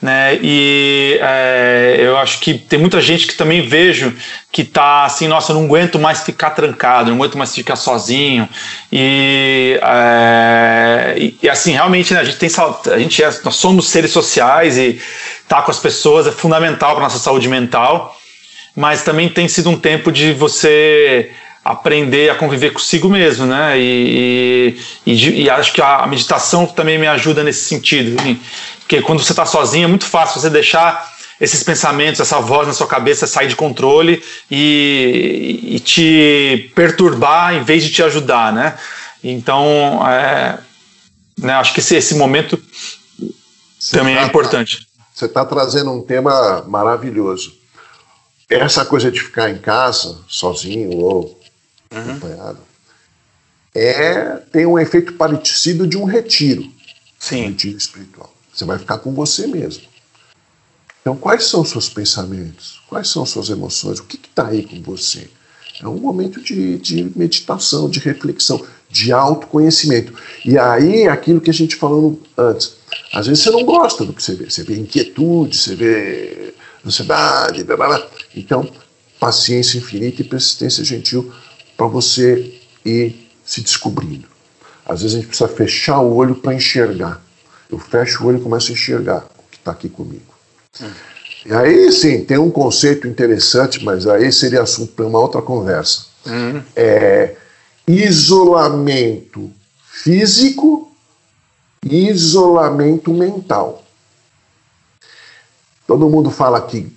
né? E é, eu acho que tem muita gente que também vejo que tá assim, nossa, não aguento mais ficar trancado, não aguento mais ficar sozinho. E, é, e, e assim, realmente, né, a gente tem a gente é, nós somos seres sociais e estar tá com as pessoas é fundamental para nossa saúde mental, mas também tem sido um tempo de você aprender a conviver consigo mesmo, né? E, e, e, e, acho que a meditação também me ajuda nesse sentido Porque quando você está sozinho é muito fácil você deixar esses pensamentos, essa voz na sua cabeça sair de controle e, e te perturbar em vez de te ajudar, né? Então, é, né, acho que esse, esse momento você também é tá, é importante. Você está trazendo um tema maravilhoso. Essa coisa de ficar em casa, sozinho ou uhum. acompanhado, é, tem um efeito parecido de um retiro. Sim. Um retiro espiritual. Você vai ficar com você mesmo. Então, quais são os seus pensamentos? Quais são as suas emoções? O que está aí com você? É um momento de, de, meditação, de reflexão, de autoconhecimento. E aí, aquilo que a gente falou antes, às vezes você não gosta do que você vê. Você vê inquietude, você vê ansiedade, blá, blá, blá. Então, paciência infinita e persistência gentil para você ir se descobrindo. Às vezes a gente precisa fechar o olho para enxergar. Eu fecho o olho e começo a enxergar o que está aqui comigo. Hum. E aí sim, tem um conceito interessante, mas aí seria assunto para uma outra conversa. Hum. É isolamento físico e isolamento mental. Todo mundo fala que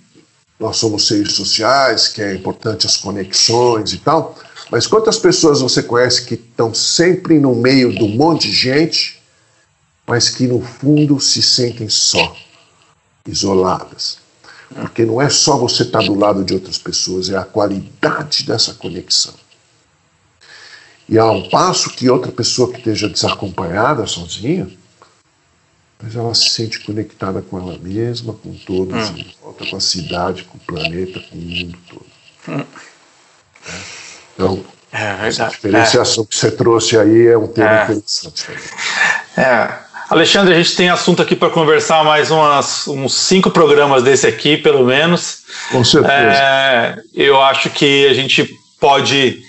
nós somos seres sociais, que é importante as conexões e tal, mas quantas pessoas você conhece que estão sempre no meio de um monte de gente, mas que no fundo se sentem só, isoladas? Porque não é só você estar do lado de outras pessoas, é a qualidade dessa conexão. E ao passo que outra pessoa que esteja desacompanhada, sozinha, mas ela se sente conectada com ela mesma, com todos hum. em volta, com a cidade, com o planeta, com o mundo todo. Hum. É. Então, é, essa diferenciação é. que você trouxe aí é um tema é. interessante também. É. Alexandre, a gente tem assunto aqui para conversar mais umas, uns cinco programas desse aqui, pelo menos. Com certeza. É, eu acho que a gente pode.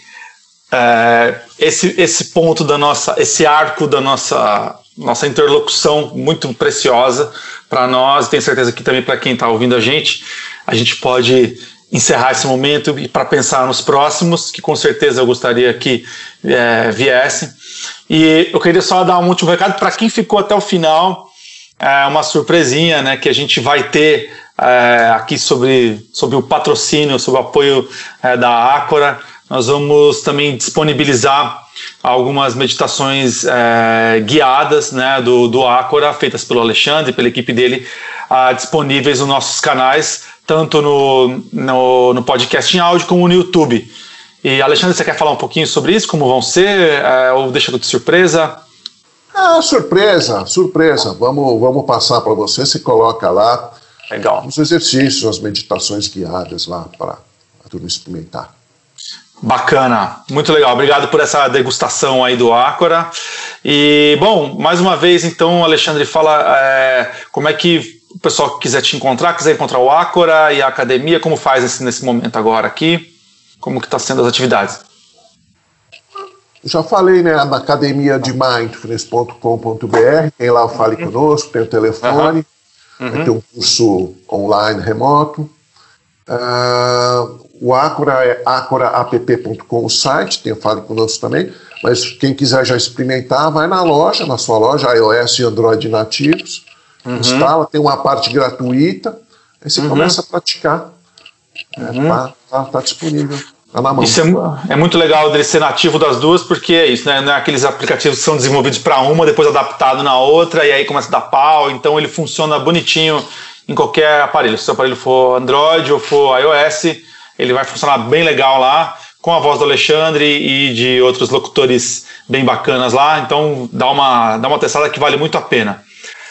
É, esse, esse ponto da nossa. Esse arco da nossa, nossa interlocução muito preciosa para nós, e tenho certeza que também para quem está ouvindo a gente, a gente pode encerrar esse momento e para pensar nos próximos, que com certeza eu gostaria que é, viessem. E eu queria só dar um último recado para quem ficou até o final, é uma surpresinha né, que a gente vai ter é, aqui sobre, sobre o patrocínio, sobre o apoio é, da Ácora. Nós vamos também disponibilizar algumas meditações é, guiadas né, do, do Ácora, feitas pelo Alexandre, pela equipe dele, ah, disponíveis nos nossos canais tanto no, no, no, podcast em áudio como no YouTube. E Alexandre, você quer falar um pouquinho sobre isso? Como vão ser? É, ou deixa de surpresa? Ah, surpresa, surpresa. Vamos, vamos passar para você. Você coloca lá Legal. os exercícios, as meditações guiadas lá para a turma experimentar. Bacana, muito legal. Obrigado por essa degustação aí do Ácora. E, bom, mais uma vez, então, Alexandre, fala é, como é que o pessoal que quiser te encontrar, quiser encontrar o Ácora e a academia, como faz nesse, nesse momento agora aqui? Como que está sendo as atividades? Já falei, né, na academia de mindfulness.com.br, tem lá o Fale. Conosco, tem o telefone, uhum. vai ter um curso online remoto. Uh, o Acora é acoraApp.com, o site, tem o Fale Conosco também, mas quem quiser já experimentar, vai na loja, na sua loja, iOS e Android nativos, uhum. instala, tem uma parte gratuita, aí você uhum. começa a praticar. Está é, uhum. tá, tá, tá disponível. Tá na mão. Isso é, é, muito legal dele ser nativo das duas, porque é isso, né? Não é aqueles aplicativos que são desenvolvidos para uma, depois adaptado na outra, e aí começa a dar pau. Então ele funciona bonitinho em qualquer aparelho. Se o aparelho for Android ou for iOS, ele vai funcionar bem legal lá, com a voz do Alexandre e de outros locutores bem bacanas lá. Então dá uma, dá uma testada que vale muito a pena.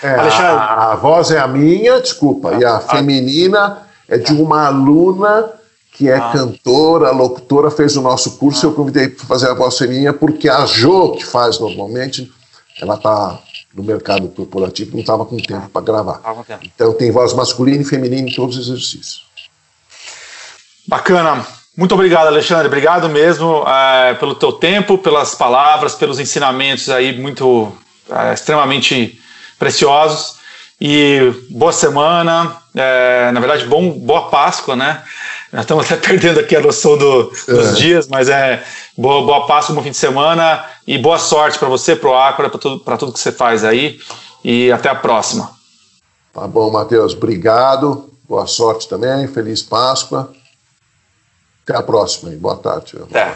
É, a, a, voz é a minha, desculpa, e a ah, feminina é de uma aluna que é ah. cantora, locutora, fez o nosso curso. Ah. Eu convidei para fazer a voz feminina porque a Jo, que faz normalmente, ela está no mercado corporativo, não estava com tempo para gravar. Então tem voz masculina e feminina em todos os exercícios. Bacana. Muito obrigado, Alexandre. Obrigado mesmo é, pelo teu tempo, pelas palavras, pelos ensinamentos aí muito é, extremamente preciosos. E boa semana, é, na verdade, bom, boa Páscoa, né? Nós estamos até perdendo aqui a noção do, dos é. dias, mas é boa, boa Páscoa, bom fim de semana e boa sorte para você, para o Acora, para tudo, tudo que você faz aí. E até a próxima. Tá bom, Matheus. Obrigado. Boa sorte também. Feliz Páscoa. Até a próxima. Boa tarde. É.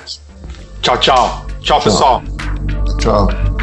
Tchau, tchau. Tchau, tchau. pessoal. Tchau.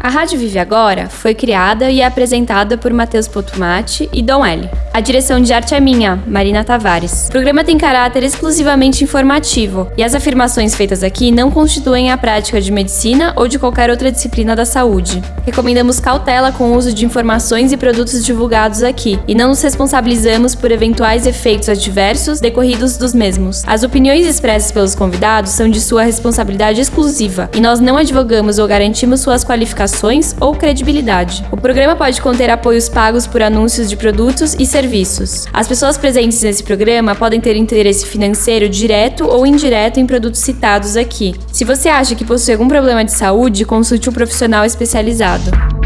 A Rádio Vive Agora foi criada e é apresentada por Matheus Potumati e Dom L. A direção de arte é minha, Marina Tavares. O programa tem caráter exclusivamente informativo e as afirmações feitas aqui não constituem a prática de medicina ou de qualquer outra disciplina da saúde. Recomendamos cautela com o uso de informações e produtos divulgados aqui e não nos responsabilizamos por eventuais efeitos adversos decorridos dos mesmos. As opiniões expressas pelos convidados são de sua responsabilidade exclusiva e nós não advogamos ou garantimos suas qualificações ou credibilidade. O programa pode conter apoios pagos por anúncios de produtos e serviços. As pessoas presentes nesse programa podem ter interesse financeiro direto ou indireto em produtos citados aqui. Se você acha que possui algum problema de saúde, consulte um profissional especializado.